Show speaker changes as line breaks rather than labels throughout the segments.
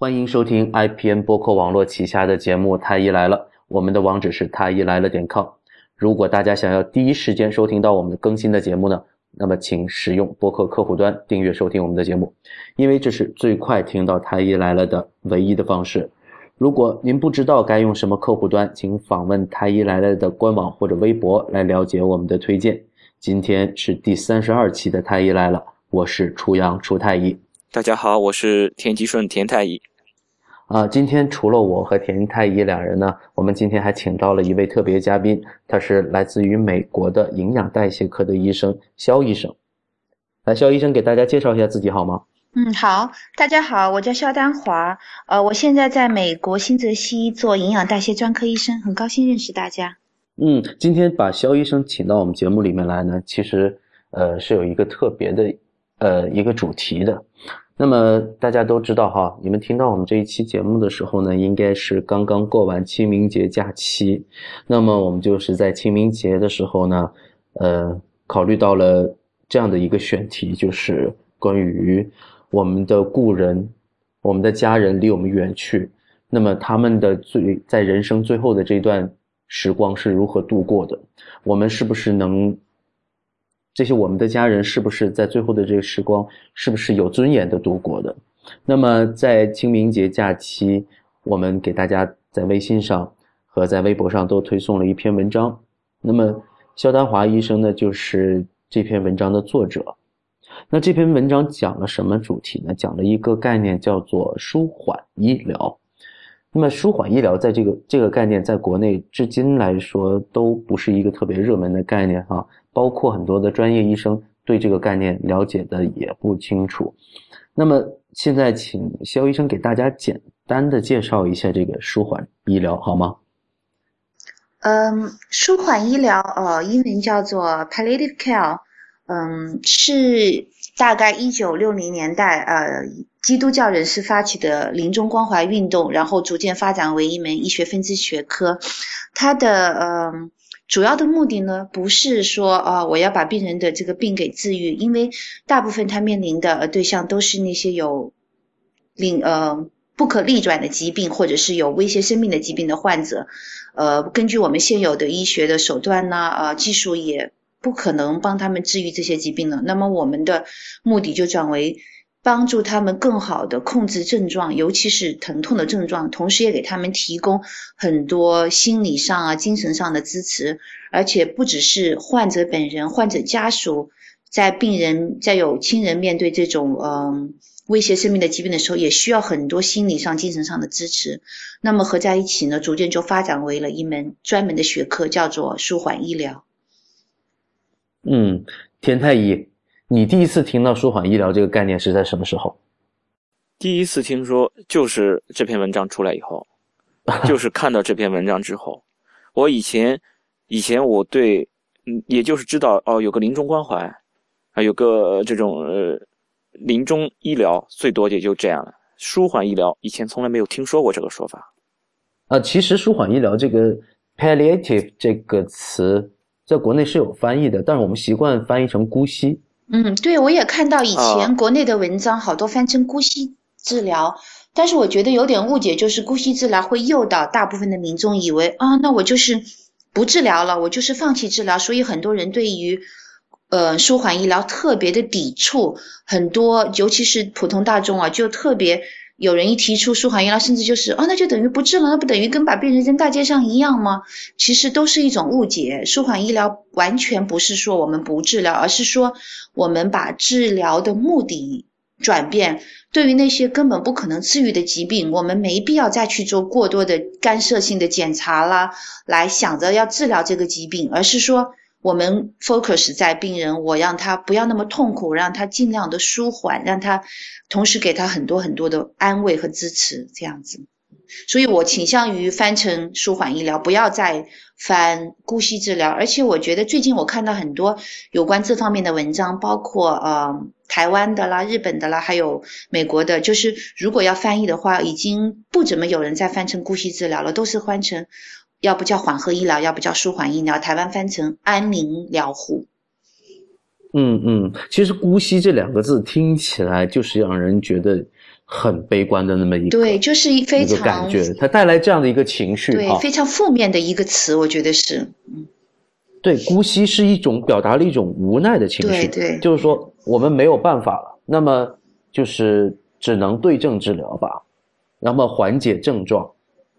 欢迎收听 IPN 播客网络旗下的节目《太医来了》，我们的网址是太医来了点 com。如果大家想要第一时间收听到我们更新的节目呢，那么请使用播客客户端订阅收听我们的节目，因为这是最快听到太医来了的唯一的方式。如果您不知道该用什么客户端，请访问太医来了的官网或者微博来了解我们的推荐。今天是第三十二期的太医来了，我是初阳初太医。
大家好，我是田吉顺田太医。
啊，今天除了我和田太医两人呢，我们今天还请到了一位特别嘉宾，他是来自于美国的营养代谢科的医生肖医生。来，肖医生给大家介绍一下自己好吗？
嗯，好，大家好，我叫肖丹华，呃，我现在在美国新泽西做营养代谢专科医生，很高兴认识大家。
嗯，今天把肖医生请到我们节目里面来呢，其实呃是有一个特别的呃一个主题的。那么大家都知道哈，你们听到我们这一期节目的时候呢，应该是刚刚过完清明节假期。那么我们就是在清明节的时候呢，呃，考虑到了这样的一个选题，就是关于我们的故人、我们的家人离我们远去，那么他们的最在人生最后的这段时光是如何度过的？我们是不是能？这些我们的家人是不是在最后的这个时光，是不是有尊严的度过的？那么在清明节假期，我们给大家在微信上和在微博上都推送了一篇文章。那么肖丹华医生呢，就是这篇文章的作者。那这篇文章讲了什么主题呢？讲了一个概念，叫做舒缓医疗。那么舒缓医疗在这个这个概念在国内至今来说都不是一个特别热门的概念哈。包括很多的专业医生对这个概念了解的也不清楚。那么现在，请肖医生给大家简单的介绍一下这个舒缓医疗好吗？
嗯，舒缓医疗，呃，英文叫做 palliative care，嗯，是大概一九六零年代，呃，基督教人士发起的临终关怀运动，然后逐渐发展为一门医学分支学科。它的，嗯。主要的目的呢，不是说啊，我要把病人的这个病给治愈，因为大部分他面临的对象都是那些有，令呃不可逆转的疾病，或者是有威胁生命的疾病的患者，呃，根据我们现有的医学的手段呢，呃，技术也不可能帮他们治愈这些疾病了。那么我们的目的就转为。帮助他们更好的控制症状，尤其是疼痛的症状，同时也给他们提供很多心理上啊、精神上的支持。而且不只是患者本人，患者家属在病人在有亲人面对这种嗯威胁生命的疾病的时候，也需要很多心理上、精神上的支持。那么合在一起呢，逐渐就发展为了一门专门的学科，叫做舒缓医疗。
嗯，田太医。你第一次听到舒缓医疗这个概念是在什么时候？
第一次听说就是这篇文章出来以后，就是看到这篇文章之后。我以前，以前我对，嗯，也就是知道哦，有个临终关怀，啊有个这种呃，临终医疗，最多也就这样了。舒缓医疗以前从来没有听说过这个说法。
啊，其实舒缓医疗这个 palliative 这个词在国内是有翻译的，但是我们习惯翻译成姑息。
嗯，对，我也看到以前国内的文章，好多翻成姑息治疗，但是我觉得有点误解，就是姑息治疗会诱导大部分的民众以为啊，那我就是不治疗了，我就是放弃治疗，所以很多人对于呃舒缓医疗特别的抵触，很多尤其是普通大众啊，就特别。有人一提出舒缓医疗，甚至就是哦，那就等于不治了，那不等于跟把病人扔大街上一样吗？其实都是一种误解。舒缓医疗完全不是说我们不治疗，而是说我们把治疗的目的转变。对于那些根本不可能治愈的疾病，我们没必要再去做过多的干涉性的检查啦，来想着要治疗这个疾病，而是说。我们 focus 在病人，我让他不要那么痛苦，让他尽量的舒缓，让他同时给他很多很多的安慰和支持，这样子。所以我倾向于翻成舒缓医疗，不要再翻姑息治疗。而且我觉得最近我看到很多有关这方面的文章，包括呃台湾的啦、日本的啦，还有美国的，就是如果要翻译的话，已经不怎么有人再翻成姑息治疗了，都是翻成。要不叫缓和医疗，要不叫舒缓医疗。台湾翻成安宁疗护。
嗯嗯，其实“姑息”这两个字听起来就是让人觉得很悲观的那么一个
对，就是非
一个
常
感觉，它带来这样的一个情绪
对。非常负面的一个词，我觉得是，
对，姑息是一种表达了一种无奈的情绪，
对对
就是说我们没有办法了，那么就是只能对症治疗吧，那么缓解症状，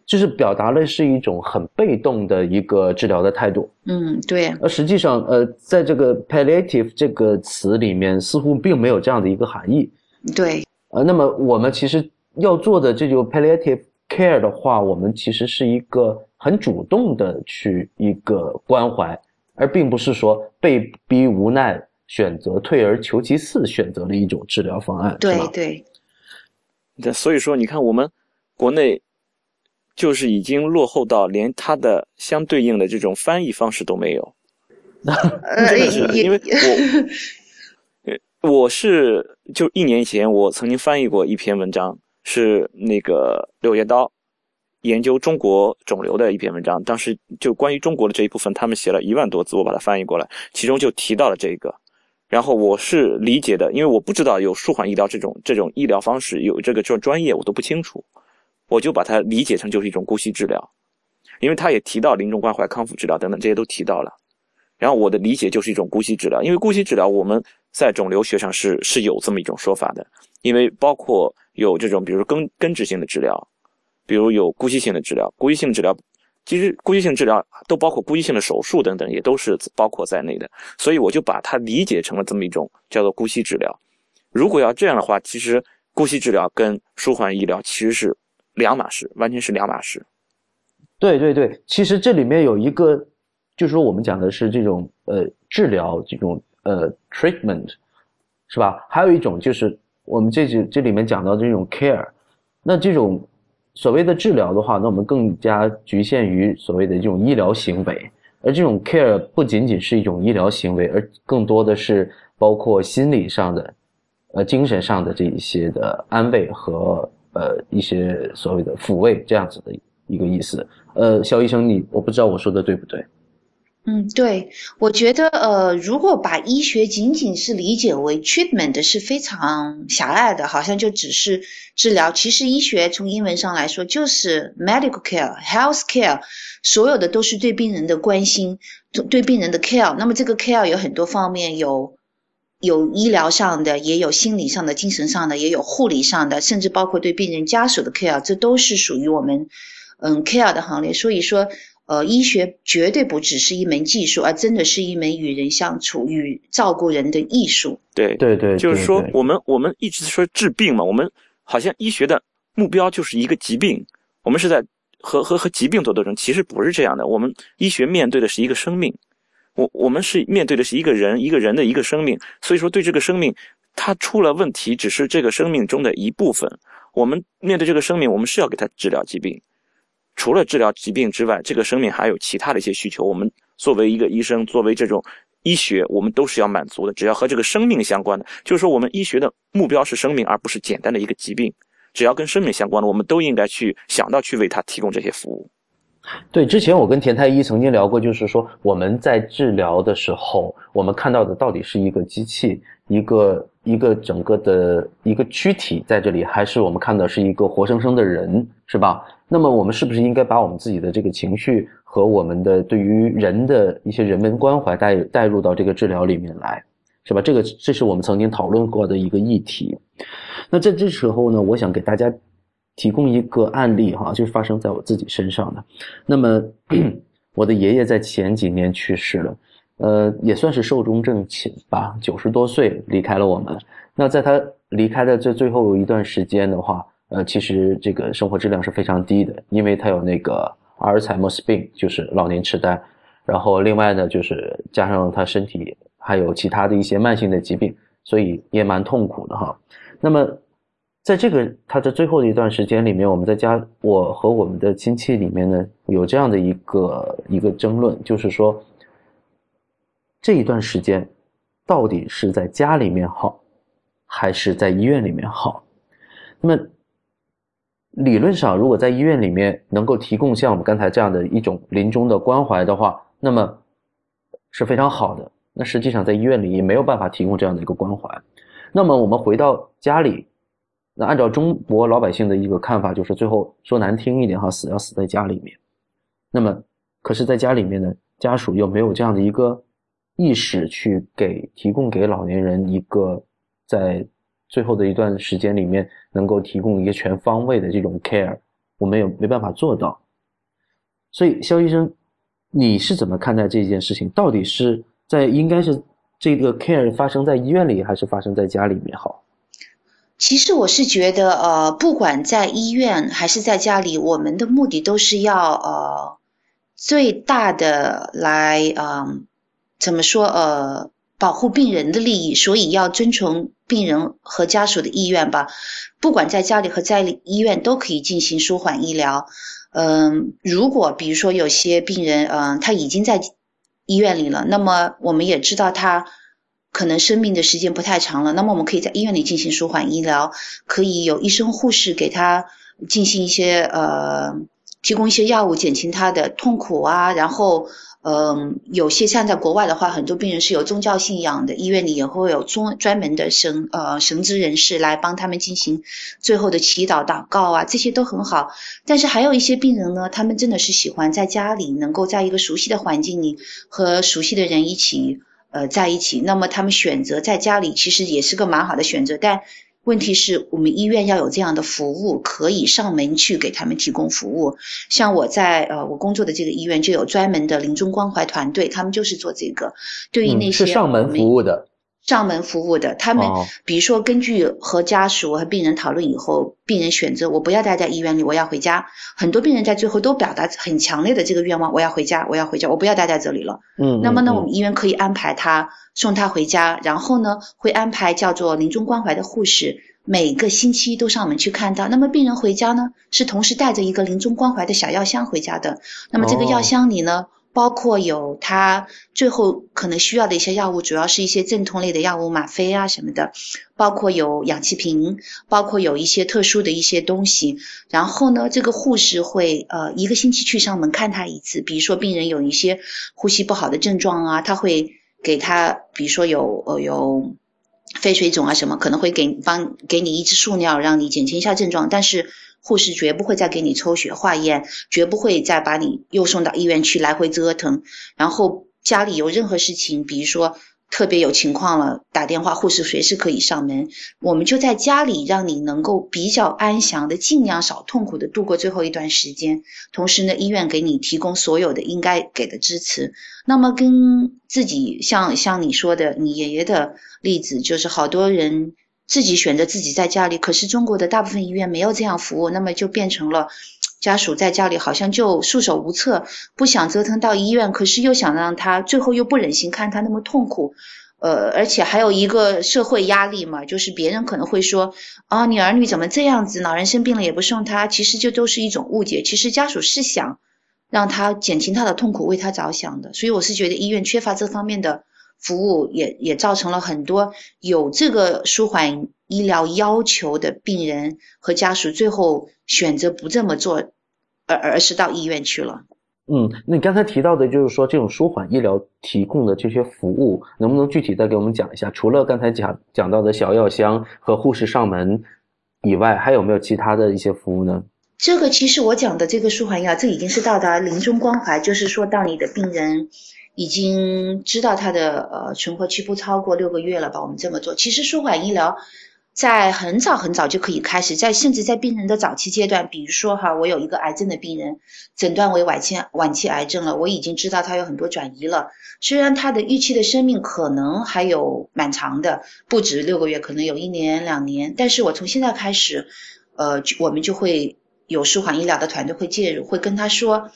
就是表达了是一种很被动的一个治疗的态度。
嗯，对，
而实际上，呃，在这个 palliative 这个词里面，似乎并没有这样的一个含义。
对，
呃，那么我们其实要做的这就 palliative care 的话，我们其实是一个很主动的去一个关怀，而并不是说被逼无奈选择退而求其次选择的一种治疗方案？
对对，
对，所以说你看我们国内就是已经落后到连它的相对应的这种翻译方式都没有。
呃，
真的是因为我，呃我是就一年前我曾经翻译过一篇文章，是那个《柳叶刀》研究中国肿瘤的一篇文章。当时就关于中国的这一部分，他们写了一万多字，我把它翻译过来，其中就提到了这个。然后我是理解的，因为我不知道有舒缓医疗这种这种医疗方式，有这个专专业我都不清楚，我就把它理解成就是一种姑息治疗，因为他也提到临终关怀、康复治疗等等这些都提到了。然后我的理解就是一种姑息治疗，因为姑息治疗我们在肿瘤学上是是有这么一种说法的，因为包括有这种比如根根治性的治疗，比如有姑息性的治疗，姑息性治疗其实姑息性治疗都包括姑息性的手术等等，也都是包括在内的，所以我就把它理解成了这么一种叫做姑息治疗。如果要这样的话，其实姑息治疗跟舒缓医疗其实是两码事，完全是两码事。
对对对，其实这里面有一个，就是说我们讲的是这种呃治疗这种呃 treatment，是吧？还有一种就是我们这这这里面讲到这种 care，那这种所谓的治疗的话，那我们更加局限于所谓的这种医疗行为，而这种 care 不仅仅是一种医疗行为，而更多的是包括心理上的、呃精神上的这一些的安慰和呃一些所谓的抚慰这样子的一个意思。呃，肖医生，你我不知道我说的对不对？
嗯，对，我觉得呃，如果把医学仅仅是理解为 treatment 是非常狭隘的，好像就只是治疗。其实医学从英文上来说就是 medical care、health care，所有的都是对病人的关心，对病人的 care。那么这个 care 有很多方面，有有医疗上的，也有心理上的、精神上的，也有护理上的，甚至包括对病人家属的 care，这都是属于我们嗯 care 的行列。所以说。呃，医学绝对不只是一门技术，而真的是一门与人相处、与照顾人的艺术。
对
对对，
就是说，我们我们一直说治病嘛，我们好像医学的目标就是一个疾病，我们是在和和和疾病做斗争，其实不是这样的。我们医学面对的是一个生命，我我们是面对的是一个人，一个人的一个生命，所以说对这个生命，它出了问题，只是这个生命中的一部分。我们面对这个生命，我们是要给他治疗疾病。除了治疗疾病之外，这个生命还有其他的一些需求。我们作为一个医生，作为这种医学，我们都是要满足的。只要和这个生命相关的，就是说我们医学的目标是生命，而不是简单的一个疾病。只要跟生命相关的，我们都应该去想到去为他提供这些服务。
对，之前我跟田太医曾经聊过，就是说我们在治疗的时候，我们看到的到底是一个机器，一个一个整个的一个躯体在这里，还是我们看到是一个活生生的人，是吧？那么我们是不是应该把我们自己的这个情绪和我们的对于人的一些人文关怀带带入到这个治疗里面来，是吧？这个这是我们曾经讨论过的一个议题。那在这时候呢，我想给大家提供一个案例哈，就是发生在我自己身上的。那么 我的爷爷在前几年去世了，呃，也算是寿终正寝吧，九十多岁离开了我们。那在他离开的这最后一段时间的话，呃，其实这个生活质量是非常低的，因为他有那个阿尔茨海默斯病，就是老年痴呆，然后另外呢，就是加上他身体还有其他的一些慢性的疾病，所以也蛮痛苦的哈。那么，在这个他的最后的一段时间里面，我们在家，我和我们的亲戚里面呢，有这样的一个一个争论，就是说，这一段时间到底是在家里面好，还是在医院里面好？那么。理论上，如果在医院里面能够提供像我们刚才这样的一种临终的关怀的话，那么是非常好的。那实际上在医院里也没有办法提供这样的一个关怀。那么我们回到家里，那按照中国老百姓的一个看法，就是最后说难听一点哈，死要死在家里面。那么，可是在家里面呢，家属又没有这样的一个意识去给提供给老年人一个在最后的一段时间里面能够提供一个全方位的这种 care，我们也没办法做到。所以，肖医生，你是怎么看待这件事情？到底是在应该是这个 care 发生在医院里，还是发生在家里面好？
其实我是觉得，呃，不管在医院还是在家里，我们的目的都是要呃最大的来，嗯，怎么说，呃，保护病人的利益，所以要遵从病人和家属的意愿吧。不管在家里和在医院都可以进行舒缓医疗。嗯，如果比如说有些病人，嗯，他已经在医院里了，那么我们也知道他。可能生命的时间不太长了，那么我们可以在医院里进行舒缓医疗，可以有医生护士给他进行一些呃，提供一些药物减轻他的痛苦啊。然后，嗯，有些像在国外的话，很多病人是有宗教信仰的，医院里也会有专专门的神呃神职人士来帮他们进行最后的祈祷祷告啊，这些都很好。但是还有一些病人呢，他们真的是喜欢在家里，能够在一个熟悉的环境里和熟悉的人一起。呃，在一起，那么他们选择在家里，其实也是个蛮好的选择。但问题是我们医院要有这样的服务，可以上门去给他们提供服务。像我在呃我工作的这个医院就有专门的临终关怀团队，他们就是做这个。对于那些
是上门服务的。
上门服务的，他们比如说根据和家属和病人讨论以后，病人选择我不要待在医院里，我要回家。很多病人在最后都表达很强烈的这个愿望，我要回家，我要回家，我不要待在这里了。
嗯，
那么呢，我们医院可以安排他送他回家，然后呢，会安排叫做临终关怀的护士，每个星期都上门去看到。那么病人回家呢，是同时带着一个临终关怀的小药箱回家的。那么这个药箱里呢？包括有他最后可能需要的一些药物，主要是一些镇痛类的药物，吗啡啊什么的。包括有氧气瓶，包括有一些特殊的一些东西。然后呢，这个护士会呃一个星期去上门看他一次。比如说病人有一些呼吸不好的症状啊，他会给他，比如说有呃有肺水肿啊什么，可能会给帮给你一支速尿，让你减轻一下症状。但是护士绝不会再给你抽血化验，绝不会再把你又送到医院去来回折腾。然后家里有任何事情，比如说特别有情况了，打电话，护士随时可以上门。我们就在家里，让你能够比较安详的，尽量少痛苦的度过最后一段时间。同时呢，医院给你提供所有的应该给的支持。那么跟自己像像你说的，你爷爷的例子，就是好多人。自己选择自己在家里，可是中国的大部分医院没有这样服务，那么就变成了 家属在家里好像就束手无策，不想折腾到医院，可是又想让他最后又不忍心看他那么痛苦，呃，而且还有一个社会压力嘛，就是别人可能会说啊，你儿女怎么这样子，老人生病了也不送他，其实这都是一种误解，其实家属是想让他减轻他的痛苦，为他着想的，所以我是觉得医院缺乏这方面的。服务也也造成了很多有这个舒缓医疗要求的病人和家属最后选择不这么做，而而是到医院去了。
嗯，那你刚才提到的就是说这种舒缓医疗提供的这些服务，能不能具体再给我们讲一下？除了刚才讲讲到的小药箱和护士上门以外，还有没有其他的一些服务呢？
这个其实我讲的这个舒缓药，这已经是到达临终关怀，就是说到你的病人。已经知道他的呃存活期不超过六个月了吧？我们这么做，其实舒缓医疗在很早很早就可以开始，在甚至在病人的早期阶段，比如说哈，我有一个癌症的病人，诊断为晚期晚期癌症了，我已经知道他有很多转移了。虽然他的预期的生命可能还有蛮长的，不止六个月，可能有一年两年，但是我从现在开始，呃，我们就会有舒缓医疗的团队会介入，会跟他说。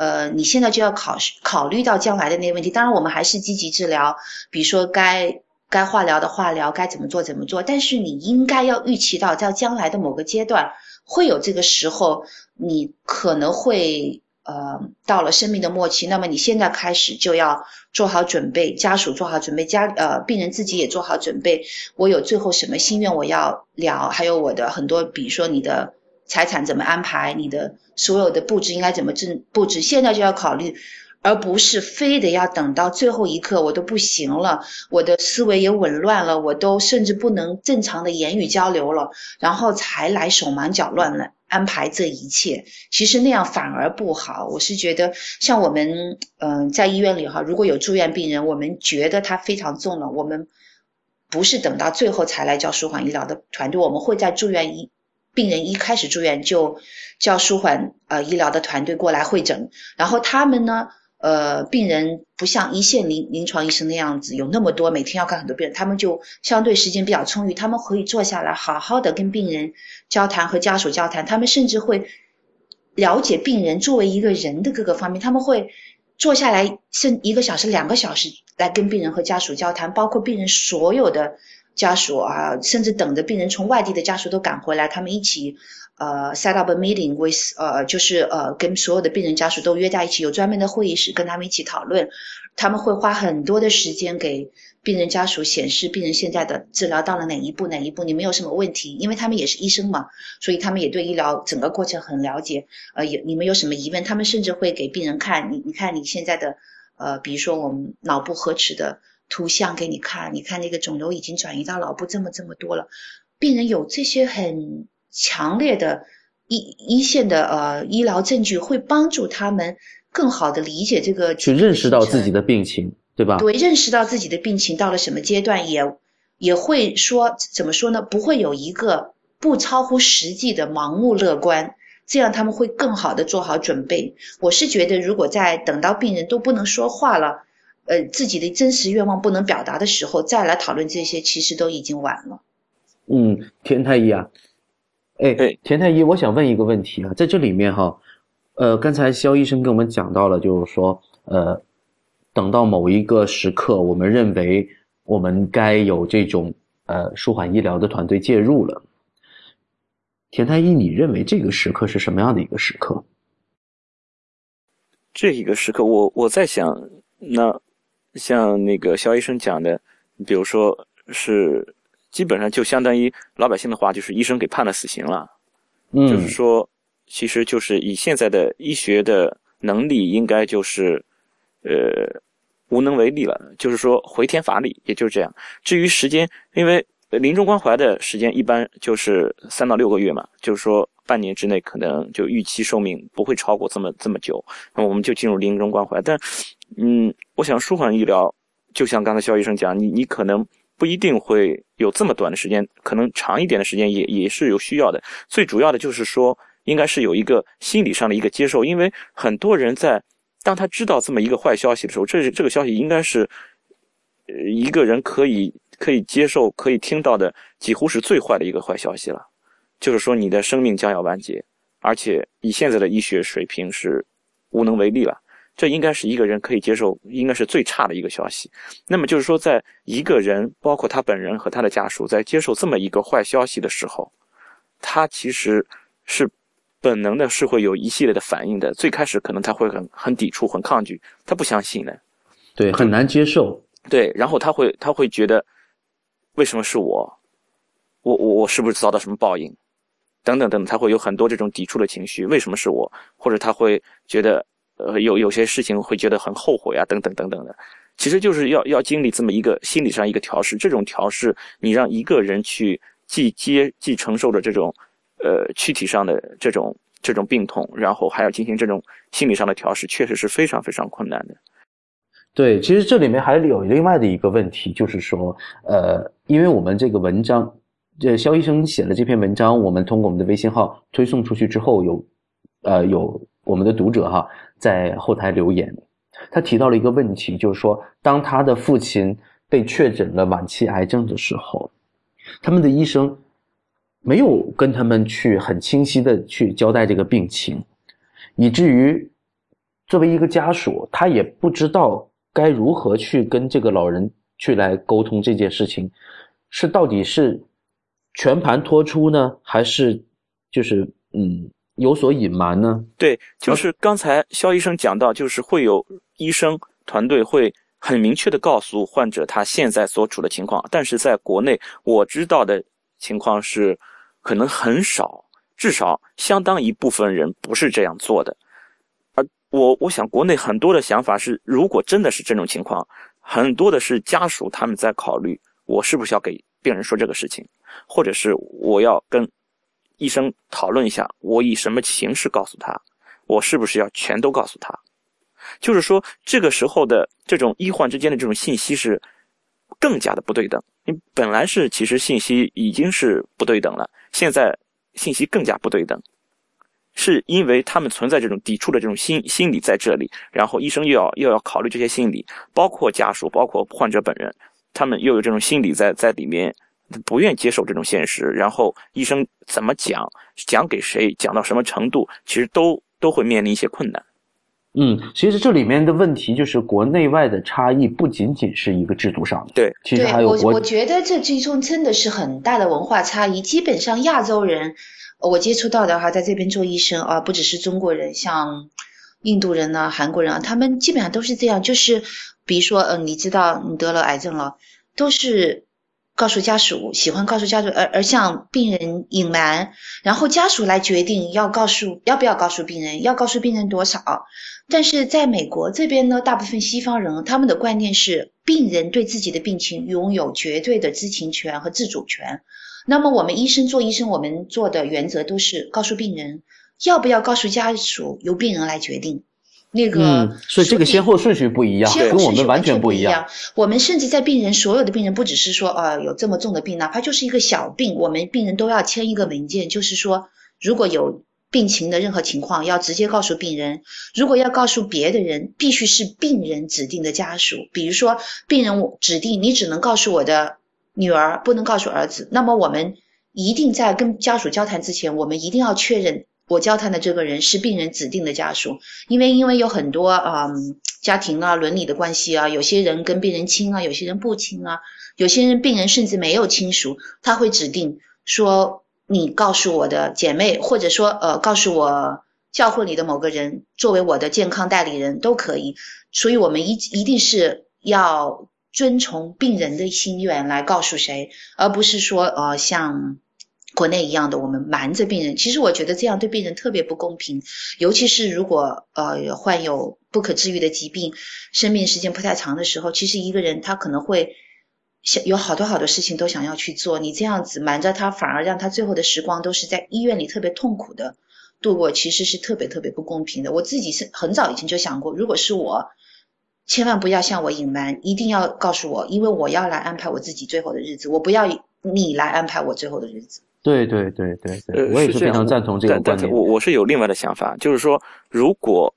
呃，你现在就要考考虑到将来的那个问题。当然，我们还是积极治疗，比如说该该化疗的化疗，该怎么做怎么做。但是你应该要预期到，在将来的某个阶段会有这个时候，你可能会呃到了生命的末期。那么你现在开始就要做好准备，家属做好准备，家呃病人自己也做好准备。我有最后什么心愿我要聊，还有我的很多，比如说你的。财产怎么安排？你的所有的布置应该怎么布布置？现在就要考虑，而不是非得要等到最后一刻，我都不行了，我的思维也紊乱了，我都甚至不能正常的言语交流了，然后才来手忙脚乱来安排这一切。其实那样反而不好。我是觉得，像我们嗯在医院里哈，如果有住院病人，我们觉得他非常重了，我们不是等到最后才来叫舒缓医疗的团队，我们会在住院医病人一开始住院就叫舒缓呃医疗的团队过来会诊，然后他们呢。呃，病人不像一线临临床医生那样子有那么多，每天要看很多病人，他们就相对时间比较充裕，他们可以坐下来好好的跟病人交谈和家属交谈，他们甚至会了解病人作为一个人的各个方面，他们会坐下来甚一个小时、两个小时来跟病人和家属交谈，包括病人所有的家属啊，甚至等着病人从外地的家属都赶回来，他们一起。呃，set up a meeting with 呃，就是呃，跟所有的病人家属都约在一起，有专门的会议室跟他们一起讨论。他们会花很多的时间给病人家属显示病人现在的治疗到了哪一步，哪一步你没有什么问题，因为他们也是医生嘛，所以他们也对医疗整个过程很了解。呃，有你们有什么疑问，他们甚至会给病人看你，你看你现在的呃，比如说我们脑部核磁的图像给你看，你看那个肿瘤已经转移到脑部这么这么多了，病人有这些很。强烈的一一线的呃医疗证据会帮助他们更好的理解这个，
去认识到自己的病情，对吧？
对，认识到自己的病情到了什么阶段，也也会说怎么说呢？不会有一个不超乎实际的盲目乐观，这样他们会更好的做好准备。我是觉得，如果在等到病人都不能说话了，呃，自己的真实愿望不能表达的时候，再来讨论这些，其实都已经晚了。
嗯，田太医啊。哎，田太医，我想问一个问题啊，在这里面哈，呃，刚才肖医生跟我们讲到了，就是说，呃，等到某一个时刻，我们认为我们该有这种呃舒缓医疗的团队介入了。田太医，你认为这个时刻是什么样的一个时刻？
这一个时刻，我我在想，那像那个肖医生讲的，比如说是。基本上就相当于老百姓的话，就是医生给判了死刑了。嗯，就是说，其实就是以现在的医学的能力，应该就是呃无能为力了。就是说回天乏力，也就是这样。至于时间，因为临终关怀的时间一般就是三到六个月嘛，就是说半年之内可能就预期寿命不会超过这么这么久。那我们就进入临终关怀。但嗯，我想舒缓医疗，就像刚才肖医生讲，你你可能。不一定会有这么短的时间，可能长一点的时间也也是有需要的。最主要的就是说，应该是有一个心理上的一个接受，因为很多人在当他知道这么一个坏消息的时候，这这个消息应该是，一个人可以可以接受、可以听到的，几乎是最坏的一个坏消息了，就是说你的生命将要完结，而且以现在的医学水平是无能为力了。这应该是一个人可以接受，应该是最差的一个消息。那么就是说，在一个人，包括他本人和他的家属，在接受这么一个坏消息的时候，他其实是本能的，是会有一系列的反应的。最开始可能他会很很抵触、很抗拒，他不相信的，
对，很难接受。
对，然后他会他会觉得，为什么是我？我我我是不是遭到什么报应？等等等，他会有很多这种抵触的情绪。为什么是我？或者他会觉得。呃，有有些事情会觉得很后悔啊，等等等等的，其实就是要要经历这么一个心理上一个调试。这种调试，你让一个人去既接既承受着这种，呃，躯体上的这种这种病痛，然后还要进行这种心理上的调试，确实是非常非常困难的。
对，其实这里面还有另外的一个问题，就是说，呃，因为我们这个文章，这肖医生写的这篇文章，我们通过我们的微信号推送出去之后，有，呃，有我们的读者哈。在后台留言，他提到了一个问题，就是说，当他的父亲被确诊了晚期癌症的时候，他们的医生没有跟他们去很清晰的去交代这个病情，以至于作为一个家属，他也不知道该如何去跟这个老人去来沟通这件事情，是到底是全盘托出呢，还是就是嗯？有所隐瞒呢？
对，就是刚才肖医生讲到，就是会有医生团队会很明确的告诉患者他现在所处的情况。但是在国内，我知道的情况是，可能很少，至少相当一部分人不是这样做的。而我我想国内很多的想法是，如果真的是这种情况，很多的是家属他们在考虑，我是不是要给病人说这个事情，或者是我要跟医生讨论一下，我以什么形式告诉他，我是不是要全都告诉他？就是说，这个时候的这种医患之间的这种信息是更加的不对等。你本来是其实信息已经是不对等了，现在信息更加不对等，是因为他们存在这种抵触的这种心心理在这里，然后医生又要又要考虑这些心理，包括家属，包括患者本人，他们又有这种心理在在里面，不愿接受这种现实，然后医生怎么讲，讲给谁，讲到什么程度，其实都都会面临一些困难。
嗯，其实这里面的问题就是国内外的差异，不仅仅是一个制度上的，
对，
其实还有
我我觉得这其中真的是很大的文化差异。基本上亚洲人，我接触到的哈，在这边做医生啊，不只是中国人，像印度人啊、韩国人啊，他们基本上都是这样，就是比如说，嗯，你知道你得了癌症了，都是。告诉家属，喜欢告诉家属，而而向病人隐瞒，然后家属来决定要告诉要不要告诉病人，要告诉病人多少。但是在美国这边呢，大部分西方人他们的观念是，病人对自己的病情拥有绝对的知情权和自主权。那么我们医生做医生，我们做的原则都是告诉病人，要不要告诉家属，由病人来决定。那个，
所以这个先后顺序不一样，跟我们完全不一样。
我们甚至在病人所有的病人，不只是说呃有这么重的病，哪怕就是一个小病，我们病人都要签一个文件，就是说如果有病情的任何情况，要直接告诉病人。如果要告诉别的人，必须是病人指定的家属。比如说，病人指定你只能告诉我的女儿，不能告诉儿子。那么我们一定在跟家属交谈之前，我们一定要确认。我交谈的这个人是病人指定的家属，因为因为有很多啊家庭啊伦理的关系啊，有些人跟病人亲啊，有些人不亲啊，有些人病人甚至没有亲属，他会指定说你告诉我的姐妹，或者说呃告诉我教会里的某个人作为我的健康代理人都可以，所以我们一一定是要遵从病人的心愿来告诉谁，而不是说呃像。国内一样的，我们瞒着病人，其实我觉得这样对病人特别不公平，尤其是如果呃患有不可治愈的疾病，生命时间不太长的时候，其实一个人他可能会想有好多好多事情都想要去做，你这样子瞒着他，反而让他最后的时光都是在医院里特别痛苦的度过，其实是特别特别不公平的。我自己是很早以前就想过，如果是我，千万不要向我隐瞒，一定要告诉我，因为我要来安排我自己最后的日子，我不要你来安排我最后的日子。
对对对对对，我也是非常赞同这个观点。
我我是有另外的想法，就是说，如果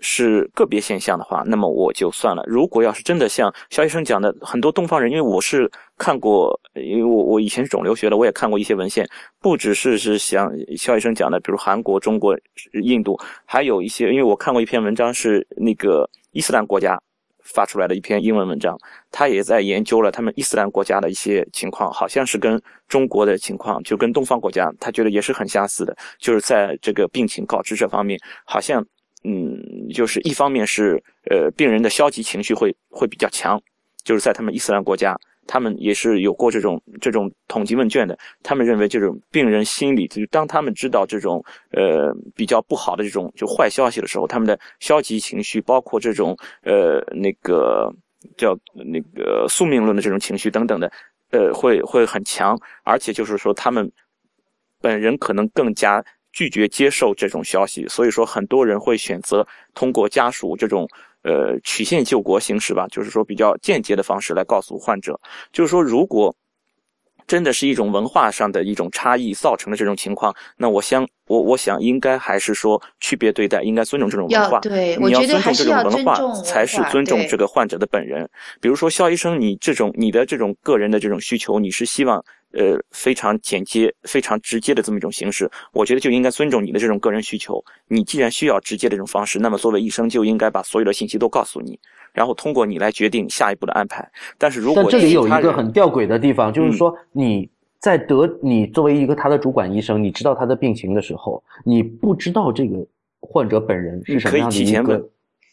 是个别现象的话，那么我就算了。如果要是真的像肖医生讲的，很多东方人，因为我是看过，因为我我以前是肿瘤学的，我也看过一些文献，不只是是像肖医生讲的，比如韩国、中国、印度，还有一些，因为我看过一篇文章，是那个伊斯兰国家。发出来的一篇英文文章，他也在研究了他们伊斯兰国家的一些情况，好像是跟中国的情况，就跟东方国家，他觉得也是很相似的，就是在这个病情告知这方面，好像，嗯，就是一方面是，呃，病人的消极情绪会会比较强，就是在他们伊斯兰国家。他们也是有过这种这种统计问卷的。他们认为，这种病人心理，就当他们知道这种呃比较不好的这种就坏消息的时候，他们的消极情绪，包括这种呃那个叫那个宿命论的这种情绪等等的，呃会会很强，而且就是说他们本人可能更加拒绝接受这种消息。所以说，很多人会选择通过家属这种。呃，曲线救国形式吧，就是说比较间接的方式来告诉患者，就是说如果真的是一种文化上的一种差异造成的这种情况，那我相我我想应该还是说区别对待，应该尊重这种文化。
对，
你
要
尊重这种
文
化，才是尊重这个患者的本人。比如说肖医生，你这种你的这种个人的这种需求，你是希望。呃，非常简洁、非常直接的这么一种形式，我觉得就应该尊重你的这种个人需求。你既然需要直接的这种方式，那么作为医生就应该把所有的信息都告诉你，然后通过你来决定下一步的安排。但是如果
这里有一个很吊诡的地方，就是说你在得你作为一个他的主管医生，你知道他的病情的时候，你不知道这个患者本人是什么样的一个。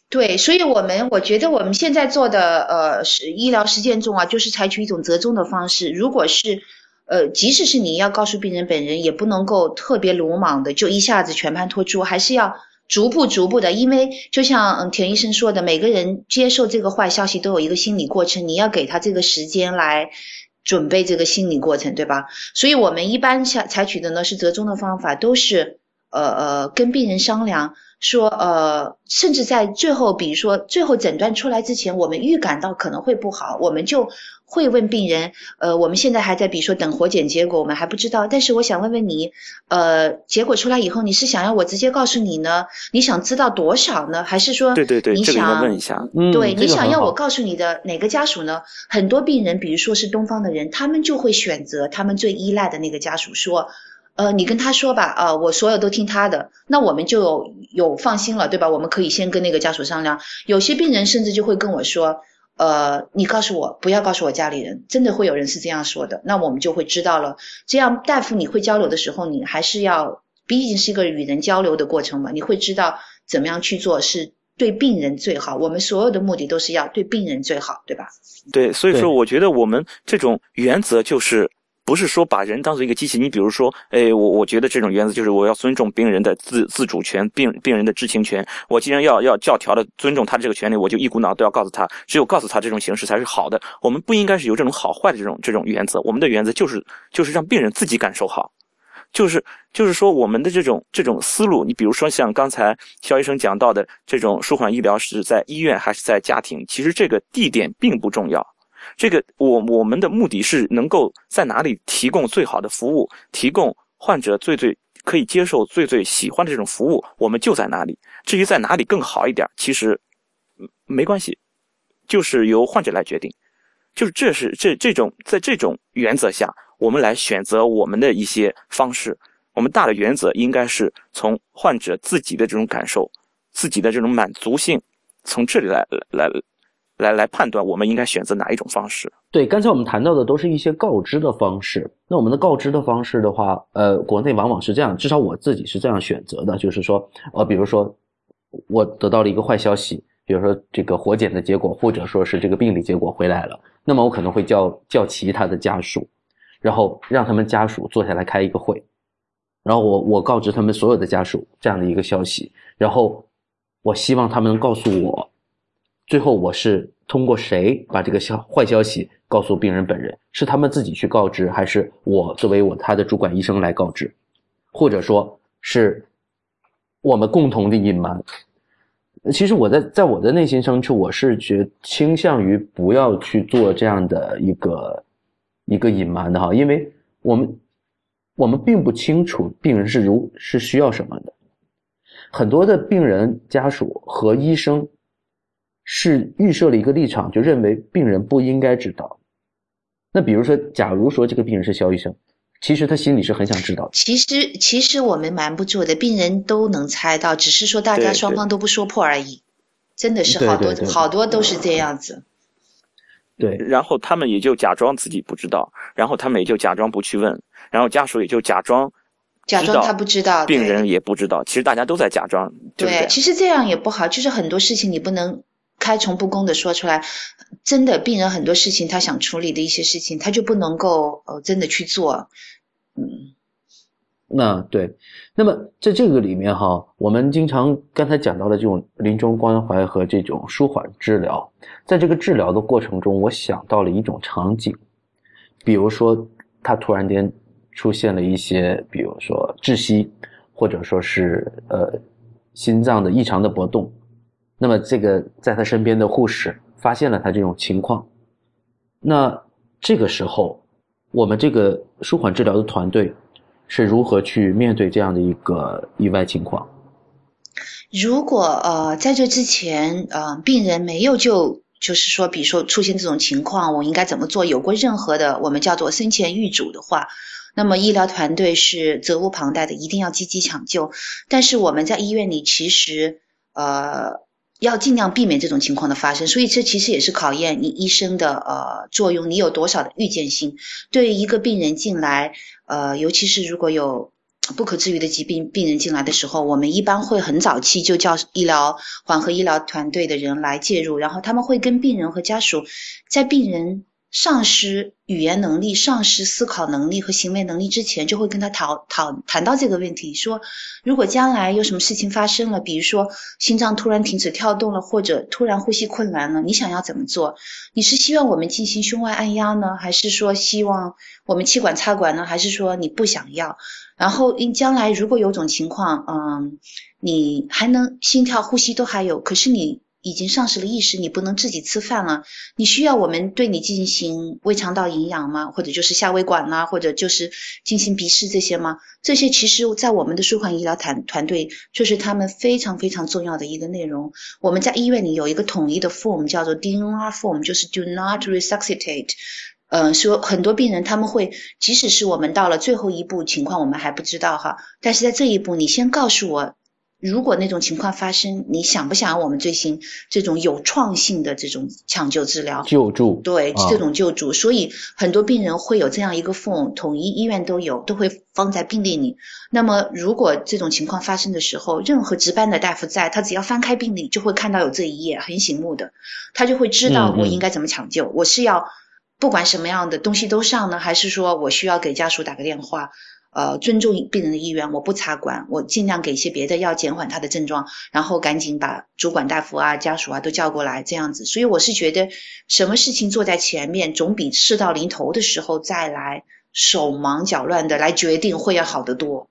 对，所以我们我觉得我们现在做的呃是医疗实践中啊，就是采取一种折中的方式，如果是。呃，即使是你要告诉病人本人，也不能够特别鲁莽的就一下子全盘托出，还是要逐步逐步的，因为就像田医生说的，每个人接受这个坏消息都有一个心理过程，你要给他这个时间来准备这个心理过程，对吧？所以我们一般下采取的呢是折中的方法，都是呃呃跟病人商量。说呃，甚至在最后，比如说最后诊断出来之前，我们预感到可能会不好，我们就会问病人，呃，我们现在还在比如说等活检结果，我们还不知道。但是我想问问你，呃，结果出来以后，你是想要我直接告诉你呢？你想知道多少呢？还是说，
对对对，
你想
问一下，
对你想要我告诉你的哪个家属呢？很多病人，比如说是东方的人，他们就会选择他们最依赖的那个家属说。呃，你跟他说吧，啊，我所有都听他的，那我们就有有放心了，对吧？我们可以先跟那个家属商量。有些病人甚至就会跟我说，呃，你告诉我，不要告诉我家里人，真的会有人是这样说的。那我们就会知道了。这样大夫你会交流的时候，你还是要，毕竟是一个与人交流的过程嘛，你会知道怎么样去做是对病人最好。我们所有的目的都是要对病人最好，对吧？
对，所以说我觉得我们这种原则就是。不是说把人当做一个机器，你比如说，哎，我我觉得这种原则就是我要尊重病人的自自主权，病病人的知情权。我既然要要教条的尊重他这个权利，我就一股脑都要告诉他，只有告诉他这种形式才是好的。我们不应该是有这种好坏的这种这种原则，我们的原则就是就是让病人自己感受好，就是就是说我们的这种这种思路，你比如说像刚才肖医生讲到的这种舒缓医疗是在医院还是在家庭，其实这个地点并不重要。这个我我们的目的是能够在哪里提供最好的服务，提供患者最最可以接受、最最喜欢的这种服务，我们就在哪里。至于在哪里更好一点，其实没关系，就是由患者来决定。就是这是这这种在这种原则下，我们来选择我们的一些方式。我们大的原则应该是从患者自己的这种感受、自己的这种满足性，从这里来来。来来来判断，我们应该选择哪一种方式？
对，刚才我们谈到的都是一些告知的方式。那我们的告知的方式的话，呃，国内往往是这样，至少我自己是这样选择的，就是说，呃，比如说我得到了一个坏消息，比如说这个活检的结果，或者说是这个病理结果回来了，那么我可能会叫叫其他的家属，然后让他们家属坐下来开一个会，然后我我告知他们所有的家属这样的一个消息，然后我希望他们能告诉我。最后，我是通过谁把这个消坏消息告诉病人本人？是他们自己去告知，还是我作为我他的主管医生来告知？或者说是我们共同的隐瞒？其实我在在我的内心深处，我是觉倾向于不要去做这样的一个一个隐瞒的哈，因为我们我们并不清楚病人是如是需要什么的，很多的病人家属和医生。是预设了一个立场，就认为病人不应该知道。那比如说，假如说这个病人是肖医生，其实他心里是很想知道。
其实，其实我们瞒不住的，病人都能猜到，只是说大家双方都不说破而已。真的是好多好多都是这样子。
对，
然后他们也就假装自己不知道，然后他们也就假装不去问，然后家属也就假装
假装他不知道，
病人也不知道，其实大家都在假装。
对，其实这样也不好，就是很多事情你不能。开诚布公的说出来，真的病人很多事情他想处理的一些事情，他就不能够呃真的去做，嗯，
那对，那么在这个里面哈，我们经常刚才讲到的这种临终关怀和这种舒缓治疗，在这个治疗的过程中，我想到了一种场景，比如说他突然间出现了一些，比如说窒息，或者说是呃心脏的异常的搏动。那么，这个在他身边的护士发现了他这种情况，那这个时候，我们这个舒缓治疗的团队是如何去面对这样的一个意外情况？
如果呃，在这之前，呃，病人没有就就是说，比如说出现这种情况，我应该怎么做？有过任何的我们叫做生前预嘱的话，那么医疗团队是责无旁贷的，一定要积极抢救。但是我们在医院里，其实呃。要尽量避免这种情况的发生，所以这其实也是考验你医生的呃作用，你有多少的预见性？对于一个病人进来，呃，尤其是如果有不可治愈的疾病，病人进来的时候，我们一般会很早期就叫医疗缓和医疗团队的人来介入，然后他们会跟病人和家属在病人丧失语言能力、丧失思考能力和行为能力之前，就会跟他讨讨谈到这个问题，说如果将来有什么事情发生了，比如说心脏突然停止跳动了，或者突然呼吸困难了，你想要怎么做？你是希望我们进行胸外按压呢，还是说希望我们气管插管呢，还是说你不想要？然后因将来如果有种情况，嗯，你还能心跳、呼吸都还有，可是你。已经丧失了意识，你不能自己吃饭了。你需要我们对你进行胃肠道营养吗？或者就是下胃管啦，或者就是进行鼻饲这些吗？这些其实，在我们的舒缓医疗团团队，就是他们非常非常重要的一个内容。我们在医院里有一个统一的 form，叫做 DNR form，就是 Do not resuscitate。嗯，说很多病人他们会，即使是我们到了最后一步情况，我们还不知道哈。但是在这一步，你先告诉我。如果那种情况发生，你想不想我们进行这种有创性的这种抢救治疗？
救助
对这种救助，所以很多病人会有这样一个 form，统一医院都有，都会放在病历里。那么如果这种情况发生的时候，任何值班的大夫在，他只要翻开病历，就会看到有这一页，很醒目的，他就会知道我应该怎么抢救。我是要不管什么样的东西都上呢，还是说我需要给家属打个电话？呃，尊重病人的意愿，我不插管，我尽量给一些别的药减缓他的症状，然后赶紧把主管大夫啊、家属啊都叫过来，这样子。所以我是觉得，什么事情做在前面，总比事到临头的时候再来手忙脚乱的来决定会要好得多。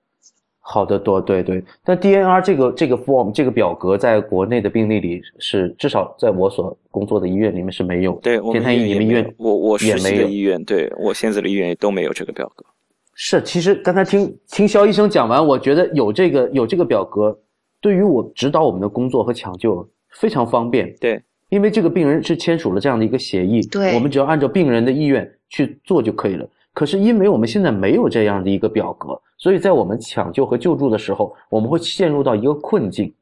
好得多，对对。但 DNR 这个这个 form 这个表格在国内的病例里是至少在我所工作的医院里面是没有。
对，我们
医院
我我
实
习的医院，对我现在的医院都没有这个表格。
是，其实刚才听听肖医生讲完，我觉得有这个有这个表格，对于我指导我们的工作和抢救非常方便。
对，
因为这个病人是签署了这样的一个协议，
对，
我们只要按照病人的意愿去做就可以了。可是因为我们现在没有这样的一个表格，所以在我们抢救和救助的时候，我们会陷入到一个困境，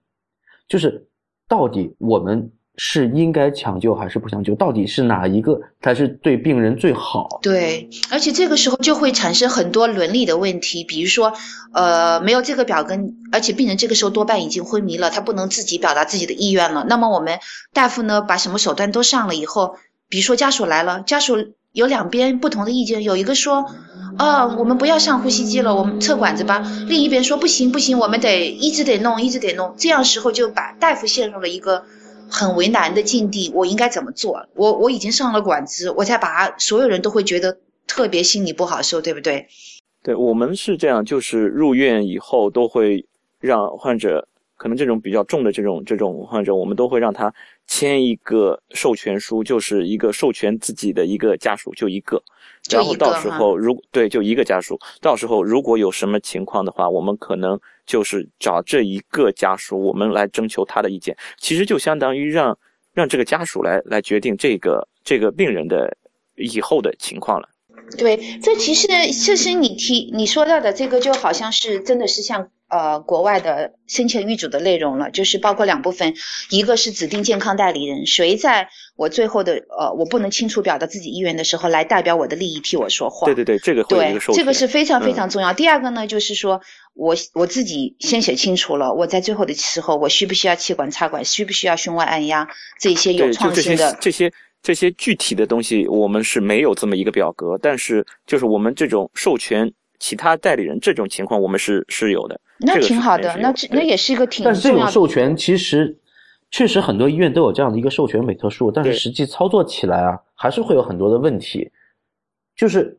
就是到底我们。是应该抢救还是不抢救？到底是哪一个才是对病人最好？
对，而且这个时候就会产生很多伦理的问题，比如说，呃，没有这个表格，而且病人这个时候多半已经昏迷了，他不能自己表达自己的意愿了。那么我们大夫呢，把什么手段都上了以后，比如说家属来了，家属有两边不同的意见，有一个说，啊，我们不要上呼吸机了，我们测管子吧；另一边说不行不行，我们得一直得弄，一直得弄。这样时候就把大夫陷入了一个。很为难的境地，我应该怎么做？我我已经上了管子，我再把所有人都会觉得特别心里不好受，对不对？
对我们是这样，就是入院以后都会让患者，可能这种比较重的这种这种患者，我们都会让他签一个授权书，就是一个授权自己的一个家属就一个，然后到时候如对就一个家属，到时候如果有什么情况的话，我们可能。就是找这一个家属，我们来征求他的意见，其实就相当于让让这个家属来来决定这个这个病人的以后的情况了。
对，这其实其实你提你说到的这个，就好像是真的是像。呃，国外的生前预嘱的内容了，就是包括两部分，一个是指定健康代理人，谁在我最后的呃，我不能清楚表达自己意愿的时候，来代表我的利益替我说话。
对对对，这个
对，这个是非常非常重要。第二个呢，就是说我我自己先写清楚了，我在最后的时候，我需不需要气管插管，需不需要胸外按压，这些有创新的
这些这些具体的东西，我们是没有这么一个表格，但是就是我们这种授权。其他代理人这种情况我们是是有的，
那挺好的，那这那也是一个挺。
但是这种授权其实确实很多医院都有这样的一个授权委托书，但是实际操作起来啊，还是会有很多的问题。就是